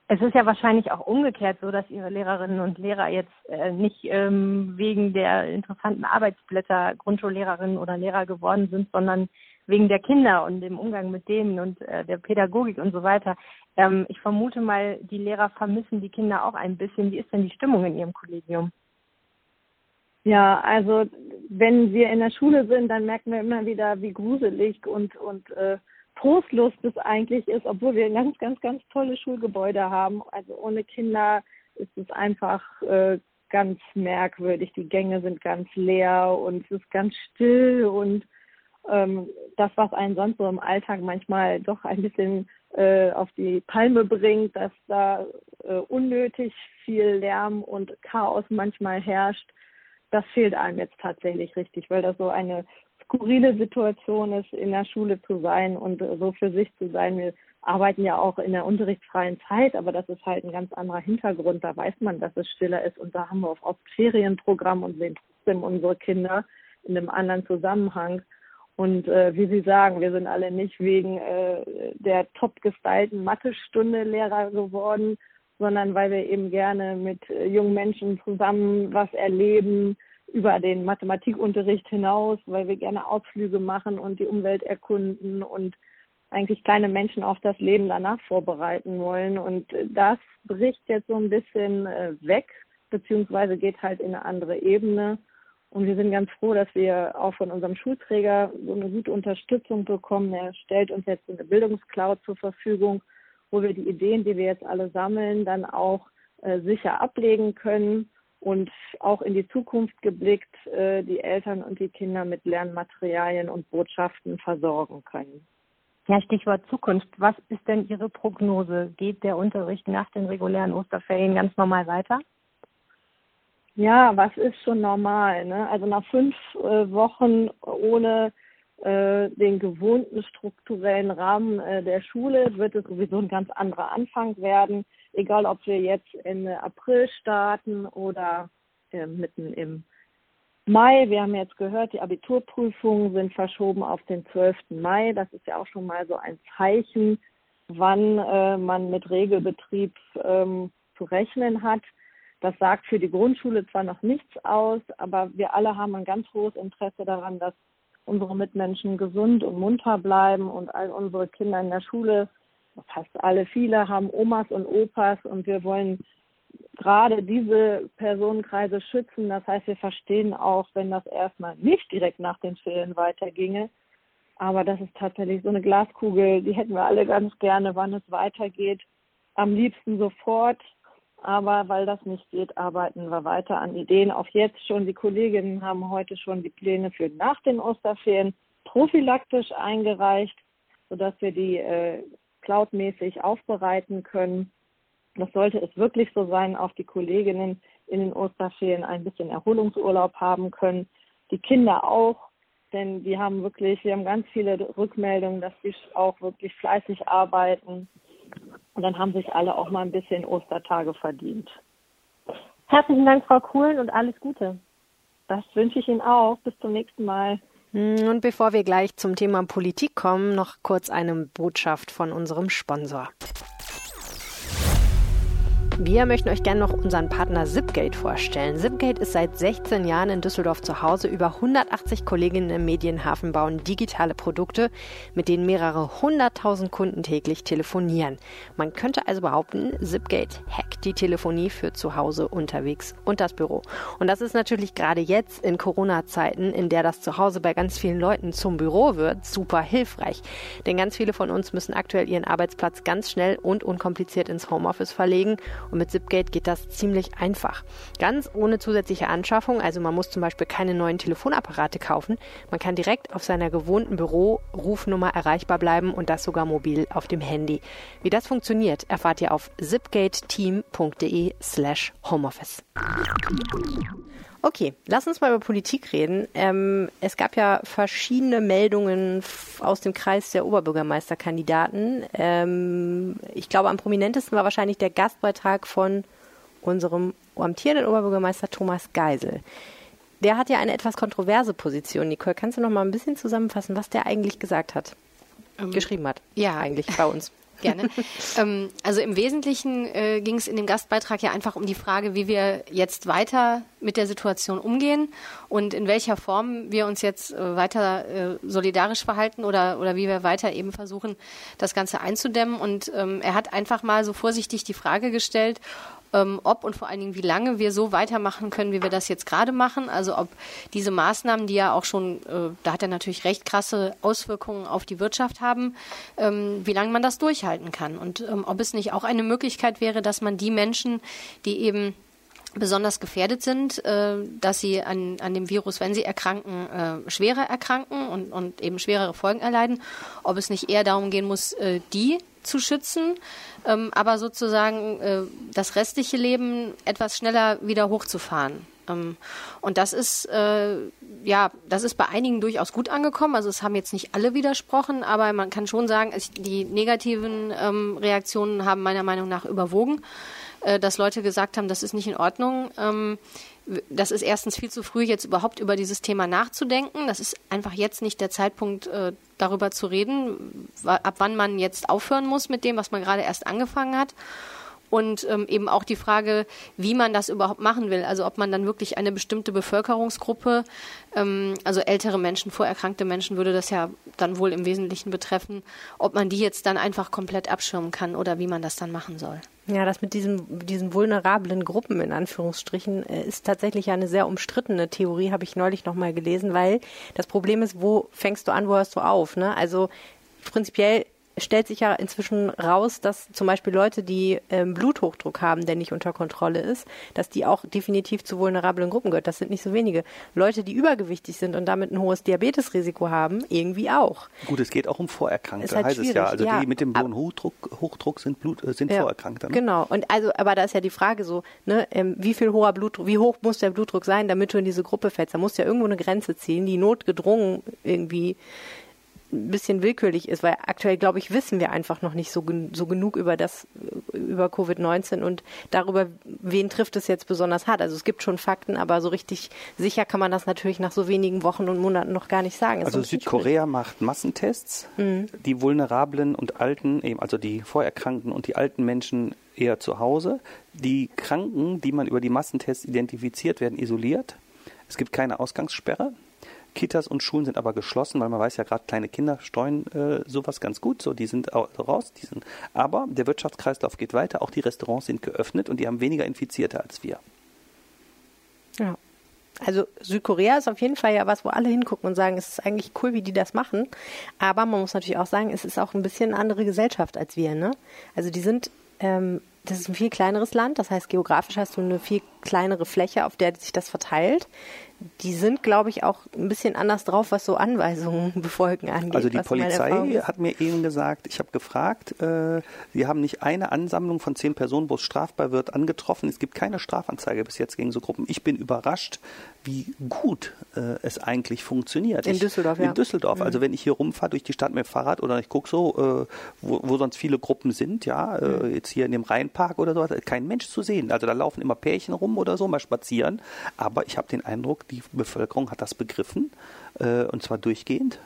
Es ist ja wahrscheinlich auch umgekehrt so, dass Ihre Lehrerinnen und Lehrer jetzt äh, nicht ähm, wegen der interessanten Arbeitsblätter Grundschullehrerinnen oder Lehrer geworden sind, sondern wegen der Kinder und dem Umgang mit denen und äh, der Pädagogik und so weiter. Ähm, ich vermute mal, die Lehrer vermissen die Kinder auch ein bisschen. Wie ist denn die Stimmung in Ihrem Kollegium? Ja, also wenn wir in der Schule sind, dann merken wir immer wieder, wie gruselig und, und äh, trostlos das eigentlich ist, obwohl wir ganz, ganz, ganz tolle Schulgebäude haben. Also ohne Kinder ist es einfach äh, ganz merkwürdig. Die Gänge sind ganz leer und es ist ganz still und ähm, das, was einen sonst so im Alltag manchmal doch ein bisschen äh, auf die Palme bringt, dass da äh, unnötig viel Lärm und Chaos manchmal herrscht, das fehlt einem jetzt tatsächlich richtig, weil das so eine skurrile Situation ist, in der Schule zu sein und so für sich zu sein. Wir arbeiten ja auch in der unterrichtsfreien Zeit, aber das ist halt ein ganz anderer Hintergrund. Da weiß man, dass es stiller ist und da haben wir oft Ferienprogramm und sehen trotzdem unsere Kinder in einem anderen Zusammenhang. Und äh, wie Sie sagen, wir sind alle nicht wegen äh, der top gestylten Mathestunde Lehrer geworden, sondern weil wir eben gerne mit äh, jungen Menschen zusammen was erleben über den Mathematikunterricht hinaus, weil wir gerne Ausflüge machen und die Umwelt erkunden und eigentlich kleine Menschen auf das Leben danach vorbereiten wollen. Und äh, das bricht jetzt so ein bisschen äh, weg, beziehungsweise geht halt in eine andere Ebene. Und wir sind ganz froh, dass wir auch von unserem Schulträger so eine gute Unterstützung bekommen. Er stellt uns jetzt eine Bildungscloud zur Verfügung, wo wir die Ideen, die wir jetzt alle sammeln, dann auch äh, sicher ablegen können und auch in die Zukunft geblickt äh, die Eltern und die Kinder mit Lernmaterialien und Botschaften versorgen können. Ja, Stichwort Zukunft. Was ist denn Ihre Prognose? Geht der Unterricht nach den regulären Osterferien ganz normal weiter? Ja, was ist schon normal? Ne? Also nach fünf äh, Wochen ohne den gewohnten strukturellen Rahmen äh, der Schule wird es sowieso ein ganz anderer Anfang werden. Egal, ob wir jetzt Ende April starten oder äh, mitten im Mai. Wir haben jetzt gehört, die Abiturprüfungen sind verschoben auf den 12. Mai. Das ist ja auch schon mal so ein Zeichen, wann äh, man mit Regelbetrieb ähm, zu rechnen hat. Das sagt für die Grundschule zwar noch nichts aus, aber wir alle haben ein ganz hohes Interesse daran, dass unsere Mitmenschen gesund und munter bleiben und all unsere Kinder in der Schule, fast alle, viele haben Omas und Opas und wir wollen gerade diese Personenkreise schützen. Das heißt, wir verstehen auch, wenn das erstmal nicht direkt nach den Ferien weiterginge. Aber das ist tatsächlich so eine Glaskugel, die hätten wir alle ganz gerne, wann es weitergeht. Am liebsten sofort. Aber weil das nicht geht, arbeiten wir weiter an Ideen. Auch jetzt schon, die Kolleginnen haben heute schon die Pläne für nach den Osterferien prophylaktisch eingereicht, sodass wir die äh, cloudmäßig aufbereiten können. Das sollte es wirklich so sein, auch die Kolleginnen in den Osterferien ein bisschen Erholungsurlaub haben können. Die Kinder auch, denn die haben wirklich, wir haben ganz viele Rückmeldungen, dass sie auch wirklich fleißig arbeiten und dann haben sich alle auch mal ein bisschen Ostertage verdient. Herzlichen Dank, Frau Kuhlen, und alles Gute. Das wünsche ich Ihnen auch. Bis zum nächsten Mal. Und bevor wir gleich zum Thema Politik kommen, noch kurz eine Botschaft von unserem Sponsor. Wir möchten euch gerne noch unseren Partner Zipgate vorstellen. Zipgate ist seit 16 Jahren in Düsseldorf zu Hause. Über 180 Kolleginnen im Medienhafen bauen digitale Produkte, mit denen mehrere hunderttausend Kunden täglich telefonieren. Man könnte also behaupten, Zipgate hackt die Telefonie für zu Hause, unterwegs und das Büro. Und das ist natürlich gerade jetzt in Corona-Zeiten, in der das Zuhause bei ganz vielen Leuten zum Büro wird, super hilfreich. Denn ganz viele von uns müssen aktuell ihren Arbeitsplatz ganz schnell und unkompliziert ins Homeoffice verlegen und mit Zipgate geht das ziemlich einfach. Ganz ohne zusätzliche Anschaffung, also man muss zum Beispiel keine neuen Telefonapparate kaufen. Man kann direkt auf seiner gewohnten Büro-Rufnummer erreichbar bleiben und das sogar mobil auf dem Handy. Wie das funktioniert, erfahrt ihr auf zipgateteam.de slash homeoffice. Okay, lass uns mal über Politik reden. Ähm, es gab ja verschiedene Meldungen aus dem Kreis der Oberbürgermeisterkandidaten. Ähm, ich glaube, am prominentesten war wahrscheinlich der Gastbeitrag von unserem amtierenden Oberbürgermeister Thomas Geisel. Der hat ja eine etwas kontroverse Position. Nicole, kannst du noch mal ein bisschen zusammenfassen, was der eigentlich gesagt hat? Ähm, geschrieben hat. Ja, eigentlich bei uns. *laughs* Gerne. ähm, also im Wesentlichen äh, ging es in dem Gastbeitrag ja einfach um die Frage, wie wir jetzt weiter mit der Situation umgehen und in welcher Form wir uns jetzt äh, weiter äh, solidarisch verhalten oder, oder wie wir weiter eben versuchen, das Ganze einzudämmen. Und ähm, er hat einfach mal so vorsichtig die Frage gestellt, ähm, ob und vor allen Dingen wie lange wir so weitermachen können, wie wir das jetzt gerade machen. Also ob diese Maßnahmen, die ja auch schon, äh, da hat er natürlich recht krasse Auswirkungen auf die Wirtschaft haben, ähm, wie lange man das durchhalten kann und ähm, ob es nicht auch eine Möglichkeit wäre, dass man die Menschen, die eben besonders gefährdet sind, äh, dass sie an, an dem Virus, wenn sie erkranken, äh, schwerer erkranken und, und eben schwerere Folgen erleiden, ob es nicht eher darum gehen muss, äh, die zu schützen, ähm, aber sozusagen äh, das restliche Leben etwas schneller wieder hochzufahren. Ähm, und das ist äh, ja, das ist bei einigen durchaus gut angekommen. Also es haben jetzt nicht alle widersprochen, aber man kann schon sagen, die negativen ähm, Reaktionen haben meiner Meinung nach überwogen. Äh, dass Leute gesagt haben, das ist nicht in Ordnung. Ähm, das ist erstens viel zu früh, jetzt überhaupt über dieses Thema nachzudenken. Das ist einfach jetzt nicht der Zeitpunkt, äh, darüber zu reden, ab wann man jetzt aufhören muss mit dem, was man gerade erst angefangen hat und ähm, eben auch die Frage, wie man das überhaupt machen will. Also ob man dann wirklich eine bestimmte Bevölkerungsgruppe, ähm, also ältere Menschen, vorerkrankte Menschen würde das ja dann wohl im Wesentlichen betreffen, ob man die jetzt dann einfach komplett abschirmen kann oder wie man das dann machen soll. Ja, das mit diesen, diesen vulnerablen Gruppen in Anführungsstrichen äh, ist tatsächlich eine sehr umstrittene Theorie, habe ich neulich nochmal gelesen, weil das Problem ist, wo fängst du an, wo hörst du auf? Ne? Also prinzipiell stellt sich ja inzwischen raus, dass zum Beispiel Leute, die ähm, Bluthochdruck haben, der nicht unter Kontrolle ist, dass die auch definitiv zu vulnerablen Gruppen gehört. Das sind nicht so wenige. Leute, die übergewichtig sind und damit ein hohes Diabetesrisiko haben, irgendwie auch. Gut, es geht auch um Vorerkrankte, halt heißt es ja. Also ja, die mit dem hohen Hochdruck, Hochdruck sind, Blut, äh, sind ja, Vorerkrankte. Ne? Genau. Und also, aber da ist ja die Frage so, ne, ähm, wie viel hoher Blutdruck, wie hoch muss der Blutdruck sein, damit du in diese Gruppe fällst? Da musst du ja irgendwo eine Grenze ziehen, die notgedrungen irgendwie ein bisschen willkürlich ist, weil aktuell, glaube ich, wissen wir einfach noch nicht so, so genug über das, über Covid-19 und darüber, wen trifft es jetzt besonders hart. Also es gibt schon Fakten, aber so richtig sicher kann man das natürlich nach so wenigen Wochen und Monaten noch gar nicht sagen. also Südkorea schwierig. macht Massentests, mhm. die vulnerablen und alten, also die Vorerkrankten und die alten Menschen eher zu Hause. Die Kranken, die man über die Massentests identifiziert, werden isoliert. Es gibt keine Ausgangssperre. Kitas und Schulen sind aber geschlossen, weil man weiß ja gerade, kleine Kinder streuen äh, sowas ganz gut. So, die sind raus. Die sind, aber der Wirtschaftskreislauf geht weiter. Auch die Restaurants sind geöffnet und die haben weniger Infizierte als wir. Ja. Also Südkorea ist auf jeden Fall ja was, wo alle hingucken und sagen, es ist eigentlich cool, wie die das machen. Aber man muss natürlich auch sagen, es ist auch ein bisschen eine andere Gesellschaft als wir. Ne? Also die sind ähm, das ist ein viel kleineres Land, das heißt geografisch hast du eine viel kleinere Fläche, auf der sich das verteilt die sind, glaube ich, auch ein bisschen anders drauf, was so Anweisungen *laughs* befolgen angeht. Also die Polizei hat mir eben gesagt, ich habe gefragt, äh, sie haben nicht eine Ansammlung von zehn Personen, wo es strafbar wird, angetroffen. Es gibt keine Strafanzeige bis jetzt gegen so Gruppen. Ich bin überrascht, wie gut äh, es eigentlich funktioniert. In ich, Düsseldorf, ja. In Düsseldorf. Also mhm. Also wenn ich hier rumfahre durch die Stadt mit dem Fahrrad oder ich gucke so, äh, wo, wo, sonst viele Gruppen sind, ja, äh, mhm. jetzt hier in dem Rheinpark oder so, kein Mensch zu sehen. Also da laufen immer Pärchen rum oder so, mal spazieren. Aber ich habe den Eindruck, die Bevölkerung hat das begriffen äh, und zwar durchgehend.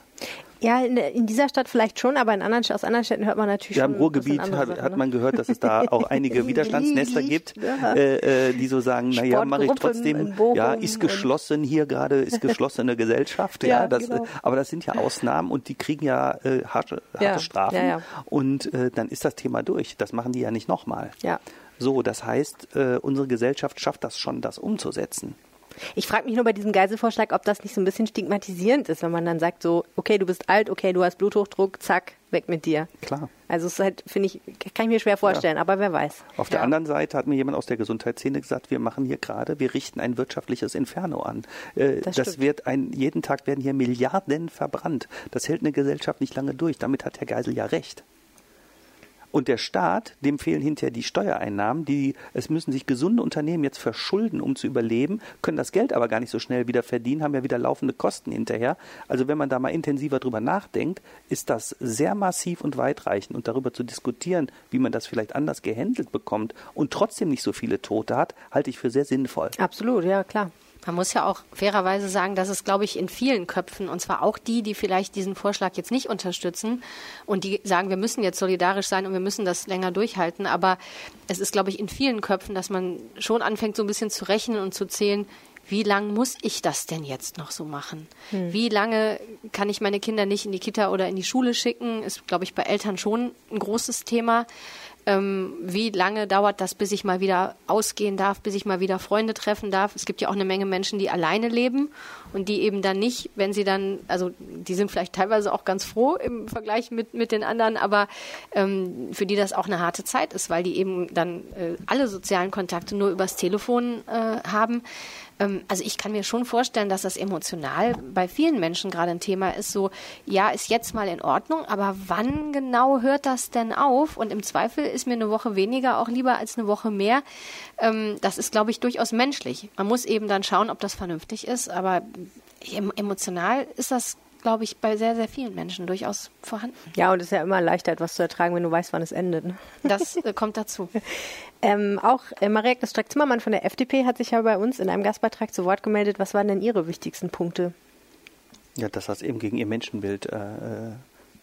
Ja, in, in, dieser Stadt vielleicht schon, aber in anderen, aus anderen Städten hört man natürlich ja, schon. Im Ruhrgebiet hat, Sachen, hat, ne? man gehört, dass es da auch *laughs* einige Widerstandsnester gibt, äh, äh, die so sagen, naja, mache ich trotzdem, ja, ist geschlossen hier gerade, ist *laughs* geschlossene Gesellschaft, ja, ja das, genau. aber das sind ja Ausnahmen und die kriegen ja äh, harte, harte ja, Strafen ja, und äh, dann ist das Thema durch. Das machen die ja nicht nochmal. Ja. So, das heißt, äh, unsere Gesellschaft schafft das schon, das umzusetzen. Ich frage mich nur bei diesem Geiselvorschlag, ob das nicht so ein bisschen stigmatisierend ist, wenn man dann sagt so, okay, du bist alt, okay, du hast Bluthochdruck, zack, weg mit dir. Klar. Also es ist halt, finde ich, kann ich mir schwer vorstellen, ja. aber wer weiß. Auf ja. der anderen Seite hat mir jemand aus der Gesundheitsszene gesagt, wir machen hier gerade, wir richten ein wirtschaftliches Inferno an. Äh, das, das wird ein, jeden Tag werden hier Milliarden verbrannt. Das hält eine Gesellschaft nicht lange durch. Damit hat Herr Geisel ja recht. Und der Staat, dem fehlen hinterher die Steuereinnahmen, die, es müssen sich gesunde Unternehmen jetzt verschulden, um zu überleben, können das Geld aber gar nicht so schnell wieder verdienen, haben ja wieder laufende Kosten hinterher. Also wenn man da mal intensiver drüber nachdenkt, ist das sehr massiv und weitreichend und darüber zu diskutieren, wie man das vielleicht anders gehandelt bekommt und trotzdem nicht so viele Tote hat, halte ich für sehr sinnvoll. Absolut, ja, klar. Man muss ja auch fairerweise sagen, dass es, glaube ich, in vielen Köpfen, und zwar auch die, die vielleicht diesen Vorschlag jetzt nicht unterstützen und die sagen, wir müssen jetzt solidarisch sein und wir müssen das länger durchhalten. Aber es ist, glaube ich, in vielen Köpfen, dass man schon anfängt, so ein bisschen zu rechnen und zu zählen, wie lange muss ich das denn jetzt noch so machen? Hm. Wie lange kann ich meine Kinder nicht in die Kita oder in die Schule schicken? Ist, glaube ich, bei Eltern schon ein großes Thema. Ähm, wie lange dauert das, bis ich mal wieder ausgehen darf, bis ich mal wieder Freunde treffen darf? Es gibt ja auch eine Menge Menschen, die alleine leben und die eben dann nicht, wenn sie dann, also die sind vielleicht teilweise auch ganz froh im Vergleich mit, mit den anderen, aber ähm, für die das auch eine harte Zeit ist, weil die eben dann äh, alle sozialen Kontakte nur übers Telefon äh, haben. Ähm, also ich kann mir schon vorstellen, dass das emotional bei vielen Menschen gerade ein Thema ist. So, ja, ist jetzt mal in Ordnung, aber wann genau hört das denn auf? Und im Zweifel ist mir eine Woche weniger auch lieber als eine Woche mehr. Ähm, das ist, glaube ich, durchaus menschlich. Man muss eben dann schauen, ob das vernünftig ist, aber emotional ist das glaube ich, bei sehr, sehr vielen Menschen durchaus vorhanden. Ja, und es ist ja immer leichter, etwas zu ertragen, wenn du weißt, wann es endet. Ne? Das äh, *laughs* kommt dazu. ähm, auch äh, Marie-Agnes Streck-Zimmermann von der FDP hat sich ja bei uns in einem Gastbeitrag zu Wort gemeldet. Was waren denn Ihre wichtigsten Punkte? Ja, dass das eben gegen ihr Menschenbild äh,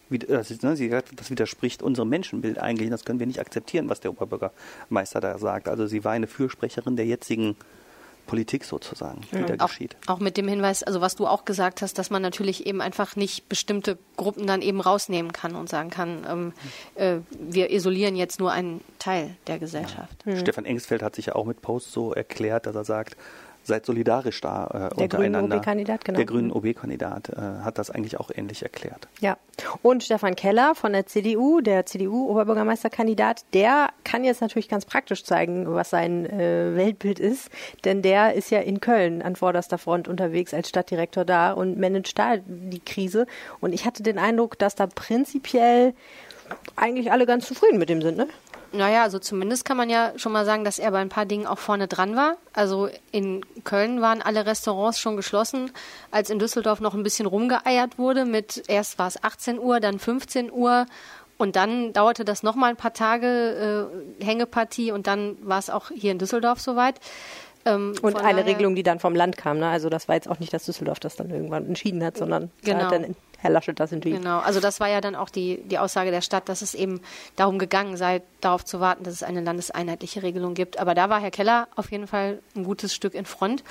wie, das, ne, sie, das widerspricht unserem Menschenbild eigentlich. Das können wir nicht akzeptieren, was der Oberbürgermeister da sagt. Also sie war eine Fürsprecherin der jetzigen Politik sozusagen, die da auch, geschieht. Auch mit dem Hinweis, also was du auch gesagt hast, dass man natürlich eben einfach nicht bestimmte Gruppen dann eben rausnehmen kann und sagen kann, ähm, äh, wir isolieren jetzt nur einen Teil der Gesellschaft. Ja. Mhm. Stefan Engsfeld hat sich ja auch mit Post so erklärt, dass er sagt, seid solidarisch da äh, der untereinander. OB-Kandidat, genau. Der grünen OB-Kandidat äh, hat das eigentlich auch ähnlich erklärt. Ja. Und Stefan Keller von der CDU, der CDU-Oberbürgermeisterkandidat, der kann jetzt natürlich ganz praktisch zeigen, was sein äh, Weltbild ist, denn der ist ja in Köln an vorderster Front unterwegs als Stadtdirektor da und managt da die Krise. Und ich hatte den Eindruck, dass da prinzipiell eigentlich alle ganz zufrieden mit dem sind, ne? Naja, also zumindest kann man ja schon mal sagen, dass er bei ein paar Dingen auch vorne dran war. Also in Köln waren alle Restaurants schon geschlossen, als in Düsseldorf noch ein bisschen rumgeeiert wurde mit erst war es 18 Uhr, dann 15 Uhr und dann dauerte das noch mal ein paar Tage äh, Hängepartie und dann war es auch hier in Düsseldorf soweit. Ähm, und eine Regelung, die dann vom Land kam. Ne? Also das war jetzt auch nicht, dass Düsseldorf das dann irgendwann entschieden hat, sondern genau. hat dann Herr Laschet das entschieden. Genau, also das war ja dann auch die, die Aussage der Stadt, dass es eben darum gegangen sei, darauf zu warten, dass es eine landeseinheitliche Regelung gibt. Aber da war Herr Keller auf jeden Fall ein gutes Stück in Front.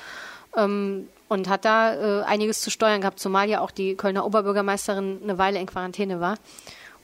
Ähm, und hat da äh, einiges zu steuern gehabt, zumal ja auch die Kölner Oberbürgermeisterin eine Weile in Quarantäne war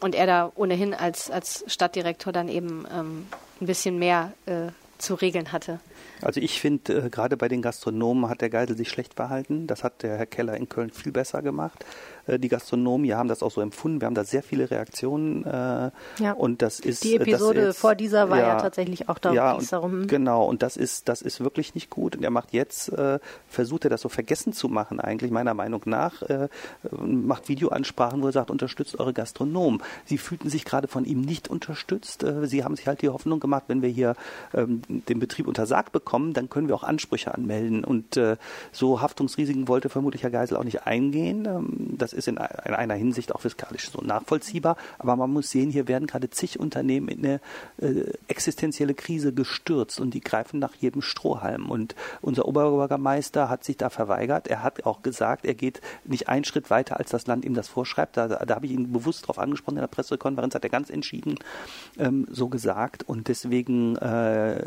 und er da ohnehin als, als Stadtdirektor dann eben ähm, ein bisschen mehr äh, zu regeln hatte. Also ich finde, äh, gerade bei den Gastronomen hat der Geisel sich schlecht verhalten. Das hat der Herr Keller in Köln viel besser gemacht. Äh, die Gastronomen hier haben das auch so empfunden. Wir haben da sehr viele Reaktionen. Äh, ja. Und das ist die Episode jetzt, vor dieser war ja, ja, tatsächlich auch da ja, und, darum. Genau. Und das ist das ist wirklich nicht gut. Und er macht jetzt äh, versucht er das so vergessen zu machen eigentlich meiner Meinung nach äh, macht Videoansprachen, wo er sagt unterstützt eure Gastronomen. Sie fühlten sich gerade von ihm nicht unterstützt. Äh, sie haben sich halt die Hoffnung gemacht, wenn wir hier ähm, den Betrieb untersagt bekommen, dann können wir auch Ansprüche anmelden. Und äh, so Haftungsrisiken wollte vermutlich Herr Geisel auch nicht eingehen. Ähm, das das ist in einer Hinsicht auch fiskalisch so nachvollziehbar. Aber man muss sehen, hier werden gerade zig Unternehmen in eine äh, existenzielle Krise gestürzt und die greifen nach jedem Strohhalm. Und unser Oberbürgermeister hat sich da verweigert. Er hat auch gesagt, er geht nicht einen Schritt weiter, als das Land ihm das vorschreibt. Da, da habe ich ihn bewusst darauf angesprochen in der Pressekonferenz, hat er ganz entschieden ähm, so gesagt. Und deswegen äh,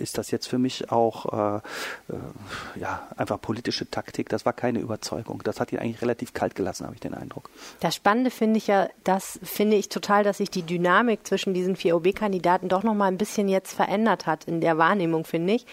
ist das jetzt für mich auch äh, äh, ja, einfach politische Taktik. Das war keine Überzeugung. Das hat ihn eigentlich relativ kalt gelassen, habe ich den Eindruck. Das Spannende finde ich ja, das finde ich total, dass sich die Dynamik zwischen diesen vier OB-Kandidaten doch noch mal ein bisschen jetzt verändert hat in der Wahrnehmung, finde ich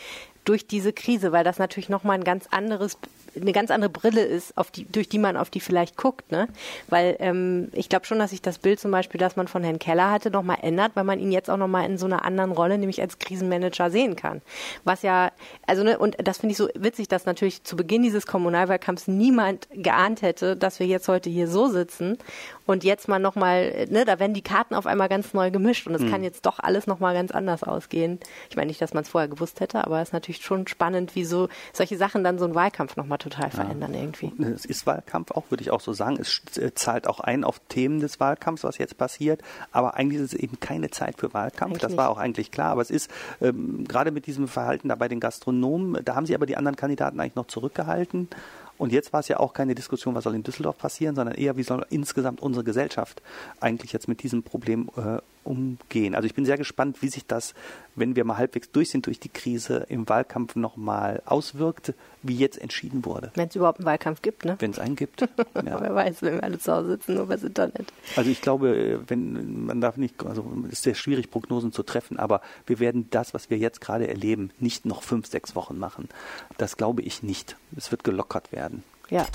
durch diese Krise, weil das natürlich nochmal ein ganz anderes eine ganz andere Brille ist, die, durch die man auf die vielleicht guckt, ne? Weil ähm, ich glaube schon, dass sich das Bild zum Beispiel, das man von Herrn Keller hatte, nochmal ändert, weil man ihn jetzt auch nochmal in so einer anderen Rolle, nämlich als Krisenmanager sehen kann. Was ja, also ne, und das finde ich so witzig, dass natürlich zu Beginn dieses Kommunalwahlkampfs niemand geahnt hätte, dass wir jetzt heute hier so sitzen und jetzt mal nochmal, ne, da werden die Karten auf einmal ganz neu gemischt und es mhm. kann jetzt doch alles nochmal ganz anders ausgehen. Ich meine nicht, dass man es vorher gewusst hätte, aber es ist natürlich schon spannend, wie so solche Sachen dann so einen Wahlkampf nochmal total verändern ja. irgendwie. Es ist Wahlkampf auch, würde ich auch so sagen. Es zahlt auch ein auf Themen des Wahlkampfs, was jetzt passiert. Aber eigentlich ist es eben keine Zeit für Wahlkampf. Eigentlich das war auch eigentlich klar. Aber es ist ähm, gerade mit diesem Verhalten da bei den Gastronomen, da haben sie aber die anderen Kandidaten eigentlich noch zurückgehalten. Und jetzt war es ja auch keine Diskussion, was soll in Düsseldorf passieren, sondern eher, wie soll insgesamt unsere Gesellschaft eigentlich jetzt mit diesem Problem äh, umgehen. Also ich bin sehr gespannt, wie sich das, wenn wir mal halbwegs durch sind durch die Krise, im Wahlkampf nochmal auswirkt, wie jetzt entschieden wurde. Wenn es überhaupt einen Wahlkampf gibt, ne? Wenn es einen gibt. *laughs* ja. Wer weiß, wenn wir alle zu Hause sitzen, nur übers Internet. Also ich glaube, wenn man darf nicht, also es ist sehr schwierig, Prognosen zu treffen, aber wir werden das, was wir jetzt gerade erleben, nicht noch fünf, sechs Wochen machen. Das glaube ich nicht. Es wird gelockert werden. Ja.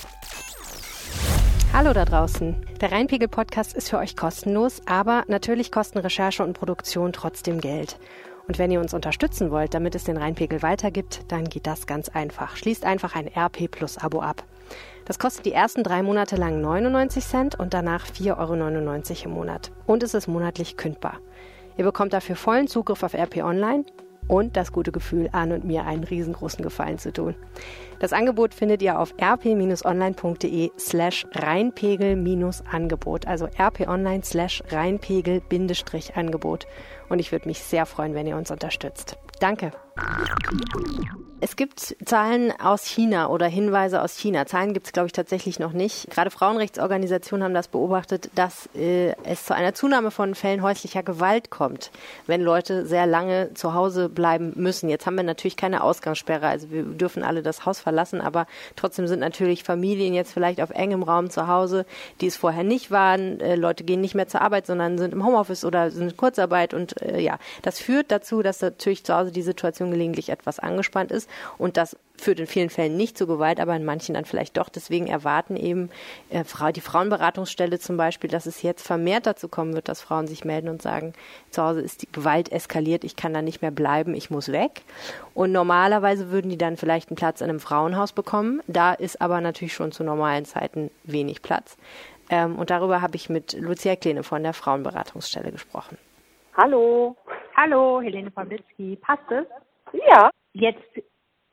Hallo da draußen. Der Rheinpegel-Podcast ist für euch kostenlos, aber natürlich kosten Recherche und Produktion trotzdem Geld. Und wenn ihr uns unterstützen wollt, damit es den Rheinpegel weitergibt, dann geht das ganz einfach. Schließt einfach ein RP Plus Abo ab. Das kostet die ersten drei Monate lang 99 Cent und danach 4,99 Euro im Monat. Und es ist monatlich kündbar. Ihr bekommt dafür vollen Zugriff auf RP Online und das gute Gefühl, Anne und mir einen riesengroßen Gefallen zu tun. Das Angebot findet ihr auf rp-online.de slash Rheinpegel-Angebot, also rp-online slash Rheinpegel-Angebot. Und ich würde mich sehr freuen, wenn ihr uns unterstützt. Danke. Es gibt Zahlen aus China oder Hinweise aus China. Zahlen gibt es, glaube ich, tatsächlich noch nicht. Gerade Frauenrechtsorganisationen haben das beobachtet, dass äh, es zu einer Zunahme von Fällen häuslicher Gewalt kommt, wenn Leute sehr lange zu Hause bleiben müssen. Jetzt haben wir natürlich keine Ausgangssperre, also wir dürfen alle das Haus verlassen, aber trotzdem sind natürlich Familien jetzt vielleicht auf engem Raum zu Hause, die es vorher nicht waren. Äh, Leute gehen nicht mehr zur Arbeit, sondern sind im Homeoffice oder sind in Kurzarbeit und äh, ja, das führt dazu, dass natürlich zu Hause die Situation gelegentlich etwas angespannt ist und das führt in vielen Fällen nicht zu Gewalt, aber in manchen dann vielleicht doch. Deswegen erwarten eben äh, die Frauenberatungsstelle zum Beispiel, dass es jetzt vermehrt dazu kommen wird, dass Frauen sich melden und sagen, zu Hause ist die Gewalt eskaliert, ich kann da nicht mehr bleiben, ich muss weg. Und normalerweise würden die dann vielleicht einen Platz in einem Frauenhaus bekommen. Da ist aber natürlich schon zu normalen Zeiten wenig Platz. Ähm, und darüber habe ich mit Lucia Kleene von der Frauenberatungsstelle gesprochen. Hallo. Hallo, Helene Pawlitzki. Passt es? Ja. Jetzt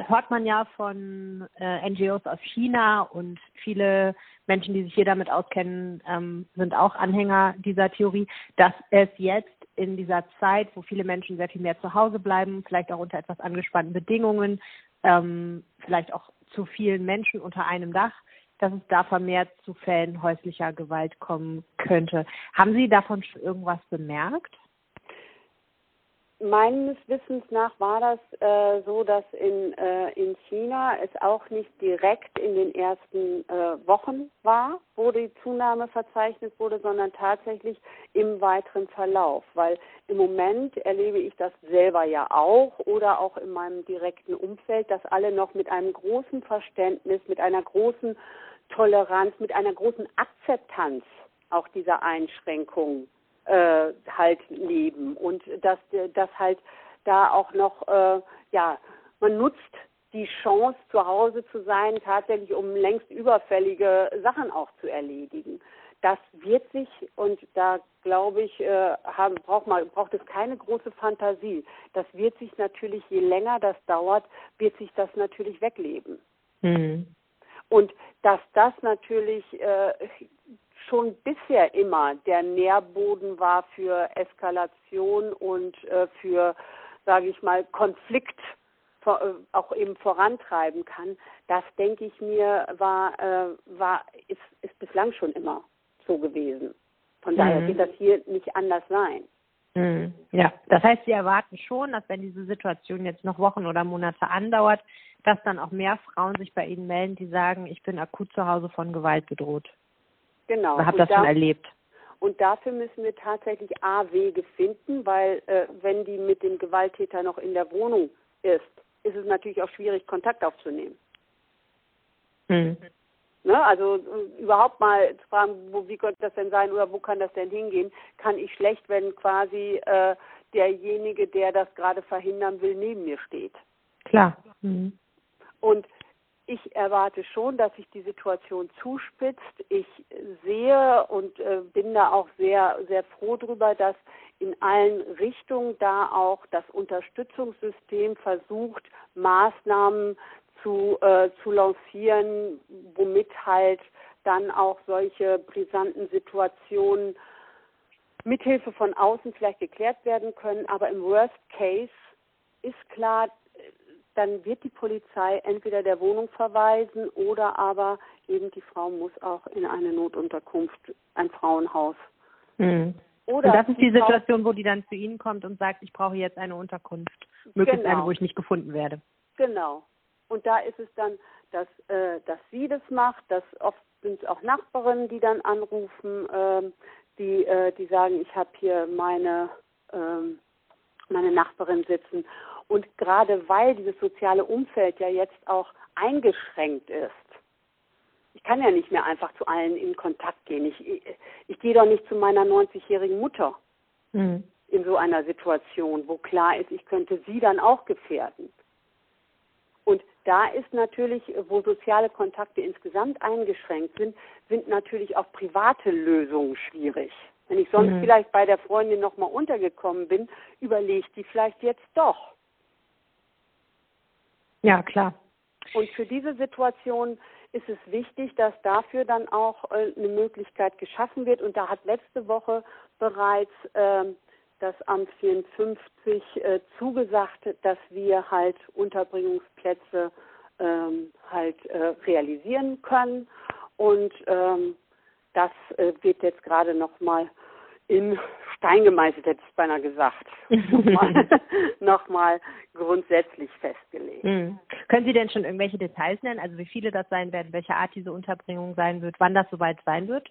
hört man ja von äh, NGOs aus China und viele Menschen, die sich hier damit auskennen, ähm, sind auch Anhänger dieser Theorie, dass es jetzt in dieser Zeit, wo viele Menschen sehr viel mehr zu Hause bleiben, vielleicht auch unter etwas angespannten Bedingungen, ähm, vielleicht auch zu vielen Menschen unter einem Dach, dass es da vermehrt zu Fällen häuslicher Gewalt kommen könnte. Haben Sie davon schon irgendwas bemerkt? Meines Wissens nach war das äh, so, dass in, äh, in China es auch nicht direkt in den ersten äh, Wochen war, wo die Zunahme verzeichnet wurde, sondern tatsächlich im weiteren Verlauf. Weil im Moment erlebe ich das selber ja auch oder auch in meinem direkten Umfeld, dass alle noch mit einem großen Verständnis, mit einer großen Toleranz, mit einer großen Akzeptanz auch dieser Einschränkungen äh, halt leben. Und dass das halt da auch noch äh, ja man nutzt die Chance zu Hause zu sein tatsächlich um längst überfällige Sachen auch zu erledigen. Das wird sich und da glaube ich äh, haben, braucht man braucht es keine große Fantasie. Das wird sich natürlich je länger das dauert wird sich das natürlich wegleben. Mhm. und dass das natürlich äh, schon bisher immer der Nährboden war für Eskalation und äh, für, sage ich mal, Konflikt äh, auch eben vorantreiben kann, das denke ich mir war, äh, war ist, ist bislang schon immer so gewesen. Von daher mhm. wird das hier nicht anders sein. Mhm. Ja, das heißt, Sie erwarten schon, dass wenn diese Situation jetzt noch Wochen oder Monate andauert, dass dann auch mehr Frauen sich bei Ihnen melden, die sagen, ich bin akut zu Hause von Gewalt bedroht. Genau. Oder habe das da, schon erlebt. Und dafür müssen wir tatsächlich A, Wege finden, weil äh, wenn die mit dem Gewalttäter noch in der Wohnung ist, ist es natürlich auch schwierig, Kontakt aufzunehmen. Mhm. Ne, also äh, überhaupt mal zu fragen, wo, wie könnte das denn sein oder wo kann das denn hingehen, kann ich schlecht, wenn quasi äh, derjenige, der das gerade verhindern will, neben mir steht. Klar. Mhm. Und ich erwarte schon, dass sich die Situation zuspitzt. Ich sehe und äh, bin da auch sehr, sehr froh darüber, dass in allen Richtungen da auch das Unterstützungssystem versucht, Maßnahmen zu, äh, zu lancieren, womit halt dann auch solche brisanten Situationen mithilfe von außen vielleicht geklärt werden können. Aber im Worst Case ist klar, dann wird die Polizei entweder der Wohnung verweisen oder aber eben die Frau muss auch in eine Notunterkunft, ein Frauenhaus. Mhm. Oder und das ist die Situation, wo die dann zu Ihnen kommt und sagt, ich brauche jetzt eine Unterkunft, möglichst genau. eine, wo ich nicht gefunden werde. Genau. Und da ist es dann, dass, äh, dass sie das macht, dass oft sind es auch Nachbarinnen, die dann anrufen, ähm, die, äh, die sagen, ich habe hier meine, ähm, meine Nachbarin sitzen. Und gerade weil dieses soziale Umfeld ja jetzt auch eingeschränkt ist, ich kann ja nicht mehr einfach zu allen in Kontakt gehen. Ich, ich, ich gehe doch nicht zu meiner 90-jährigen Mutter mhm. in so einer Situation, wo klar ist, ich könnte sie dann auch gefährden. Und da ist natürlich, wo soziale Kontakte insgesamt eingeschränkt sind, sind natürlich auch private Lösungen schwierig. Wenn ich sonst mhm. vielleicht bei der Freundin nochmal untergekommen bin, überlege ich die vielleicht jetzt doch. Ja, klar. Und für diese Situation ist es wichtig, dass dafür dann auch äh, eine Möglichkeit geschaffen wird. Und da hat letzte Woche bereits äh, das Amt 54 äh, zugesagt, dass wir halt Unterbringungsplätze ähm, halt äh, realisieren können. Und ähm, das äh, wird jetzt gerade nochmal in Stein gemeißelt, hätte ich beinahe gesagt, *laughs* nochmal noch grundsätzlich festgelegt. Mhm. Können Sie denn schon irgendwelche Details nennen, also wie viele das sein werden, welche Art diese Unterbringung sein wird, wann das soweit sein wird?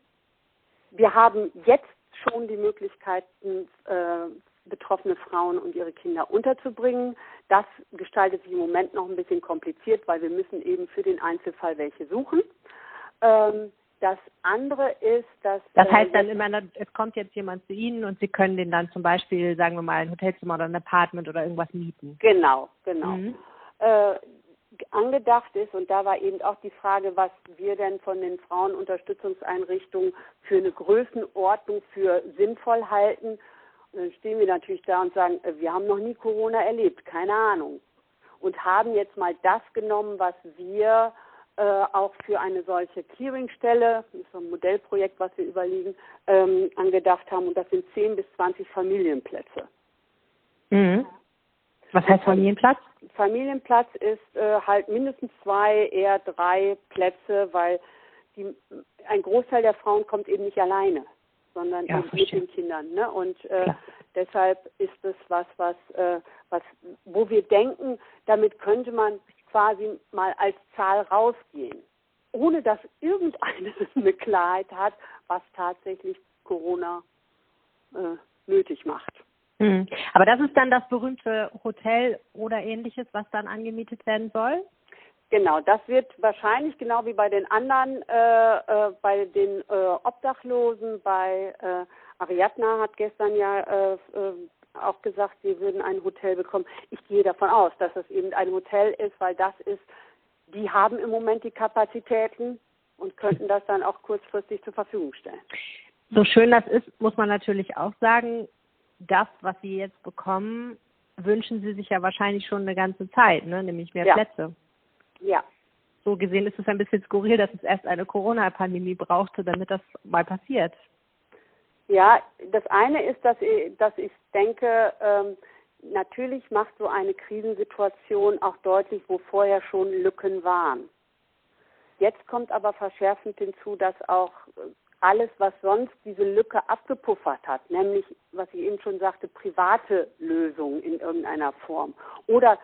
Wir haben jetzt schon die Möglichkeiten, äh, betroffene Frauen und ihre Kinder unterzubringen. Das gestaltet sich im Moment noch ein bisschen kompliziert, weil wir müssen eben für den Einzelfall welche suchen. Ähm, das andere ist, dass. Das heißt dann immer, es kommt jetzt jemand zu Ihnen und Sie können den dann zum Beispiel, sagen wir mal, ein Hotelzimmer oder ein Apartment oder irgendwas mieten. Genau, genau. Mhm. Äh, angedacht ist, und da war eben auch die Frage, was wir denn von den Frauenunterstützungseinrichtungen für eine Größenordnung für sinnvoll halten. Und dann stehen wir natürlich da und sagen, äh, wir haben noch nie Corona erlebt, keine Ahnung. Und haben jetzt mal das genommen, was wir äh, auch für eine solche Clearingstelle, das ist so ein Modellprojekt, was wir überlegen, ähm, angedacht haben. Und das sind 10 bis 20 Familienplätze. Mhm. Was heißt Familienplatz? Familienplatz ist äh, halt mindestens zwei, eher drei Plätze, weil die, ein Großteil der Frauen kommt eben nicht alleine, sondern ja, mit den Kindern. Ne? Und äh, deshalb ist es was, was, äh, was, wo wir denken, damit könnte man quasi mal als Zahl rausgehen, ohne dass irgendeine *laughs* eine Klarheit hat, was tatsächlich Corona äh, nötig macht. Mhm. Aber das ist dann das berühmte Hotel oder ähnliches, was dann angemietet werden soll? Genau, das wird wahrscheinlich genau wie bei den anderen, äh, äh, bei den äh, Obdachlosen, bei äh, Ariadna hat gestern ja äh, äh, auch gesagt, sie würden ein Hotel bekommen. Ich gehe davon aus, dass es eben ein Hotel ist, weil das ist, die haben im Moment die Kapazitäten und könnten das dann auch kurzfristig zur Verfügung stellen. So schön das ist, muss man natürlich auch sagen, das, was Sie jetzt bekommen, wünschen Sie sich ja wahrscheinlich schon eine ganze Zeit, ne? nämlich mehr ja. Plätze. Ja. So gesehen ist es ein bisschen skurril, dass es erst eine Corona-Pandemie brauchte, damit das mal passiert. Ja, das eine ist, dass ich, dass ich denke, ähm, natürlich macht so eine Krisensituation auch deutlich, wo vorher schon Lücken waren. Jetzt kommt aber verschärfend hinzu, dass auch alles, was sonst diese Lücke abgepuffert hat, nämlich, was ich eben schon sagte, private Lösungen in irgendeiner Form oder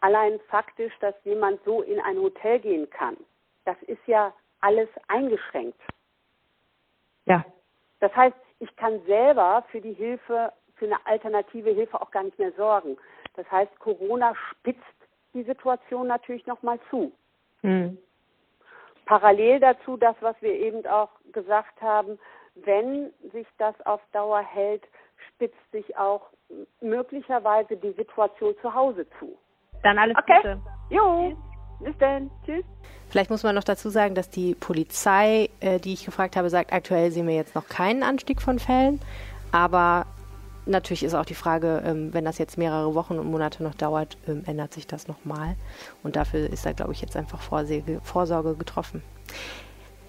allein faktisch, dass jemand so in ein Hotel gehen kann, das ist ja alles eingeschränkt. Ja. Das heißt, ich kann selber für die Hilfe, für eine alternative Hilfe auch gar nicht mehr sorgen. Das heißt, Corona spitzt die Situation natürlich nochmal zu. Hm. Parallel dazu das, was wir eben auch gesagt haben, wenn sich das auf Dauer hält, spitzt sich auch möglicherweise die Situation zu Hause zu. Dann alles okay. Gute. Jo, bis dann. Tschüss. Vielleicht muss man noch dazu sagen, dass die Polizei, äh, die ich gefragt habe, sagt, aktuell sehen wir jetzt noch keinen Anstieg von Fällen. Aber natürlich ist auch die Frage, ähm, wenn das jetzt mehrere Wochen und Monate noch dauert, ähm, ändert sich das nochmal. Und dafür ist da, glaube ich, jetzt einfach Vorsorge, Vorsorge getroffen.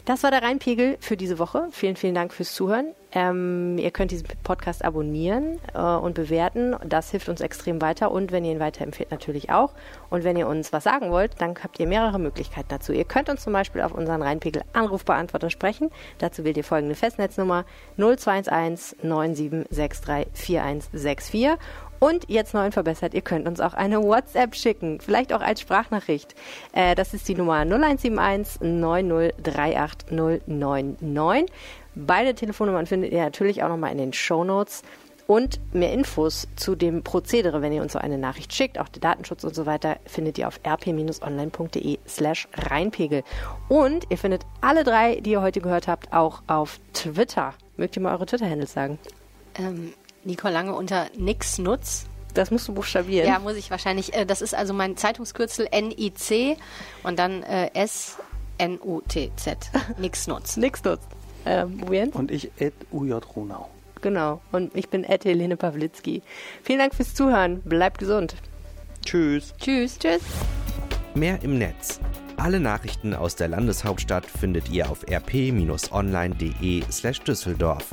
Das war der Rheinpegel für diese Woche. Vielen, vielen Dank fürs Zuhören. Ähm, ihr könnt diesen Podcast abonnieren äh, und bewerten. Das hilft uns extrem weiter. Und wenn ihr ihn weiterempfehlt, natürlich auch. Und wenn ihr uns was sagen wollt, dann habt ihr mehrere Möglichkeiten dazu. Ihr könnt uns zum Beispiel auf unseren Rheinpegel Anrufbeantworter sprechen. Dazu wählt ihr folgende Festnetznummer 0211 9763 4164. Und jetzt neu und verbessert, ihr könnt uns auch eine WhatsApp schicken, vielleicht auch als Sprachnachricht. Äh, das ist die Nummer 0171 9038 099. Beide Telefonnummern findet ihr natürlich auch nochmal in den Show Notes. Und mehr Infos zu dem Prozedere, wenn ihr uns so eine Nachricht schickt, auch der Datenschutz und so weiter, findet ihr auf rp-online.de slash Rheinpegel. Und ihr findet alle drei, die ihr heute gehört habt, auch auf Twitter. Mögt ihr mal eure Twitter-Handles sagen? Ähm, Nicole Lange unter Nix Nutz. Das musst du buchstabieren. Ja, muss ich wahrscheinlich. Äh, das ist also mein Zeitungskürzel NIC und dann äh, S-N-U-T-Z. *laughs* Nix Nutz. Nix Nutz. Ähm, Jens? Und ich Ed UJ Runau. Genau. Und ich bin Ed Helene Pawlitzki. Vielen Dank fürs Zuhören. Bleibt gesund. Tschüss. Tschüss. Tschüss. Mehr im Netz. Alle Nachrichten aus der Landeshauptstadt findet ihr auf rp-online.de slash Düsseldorf.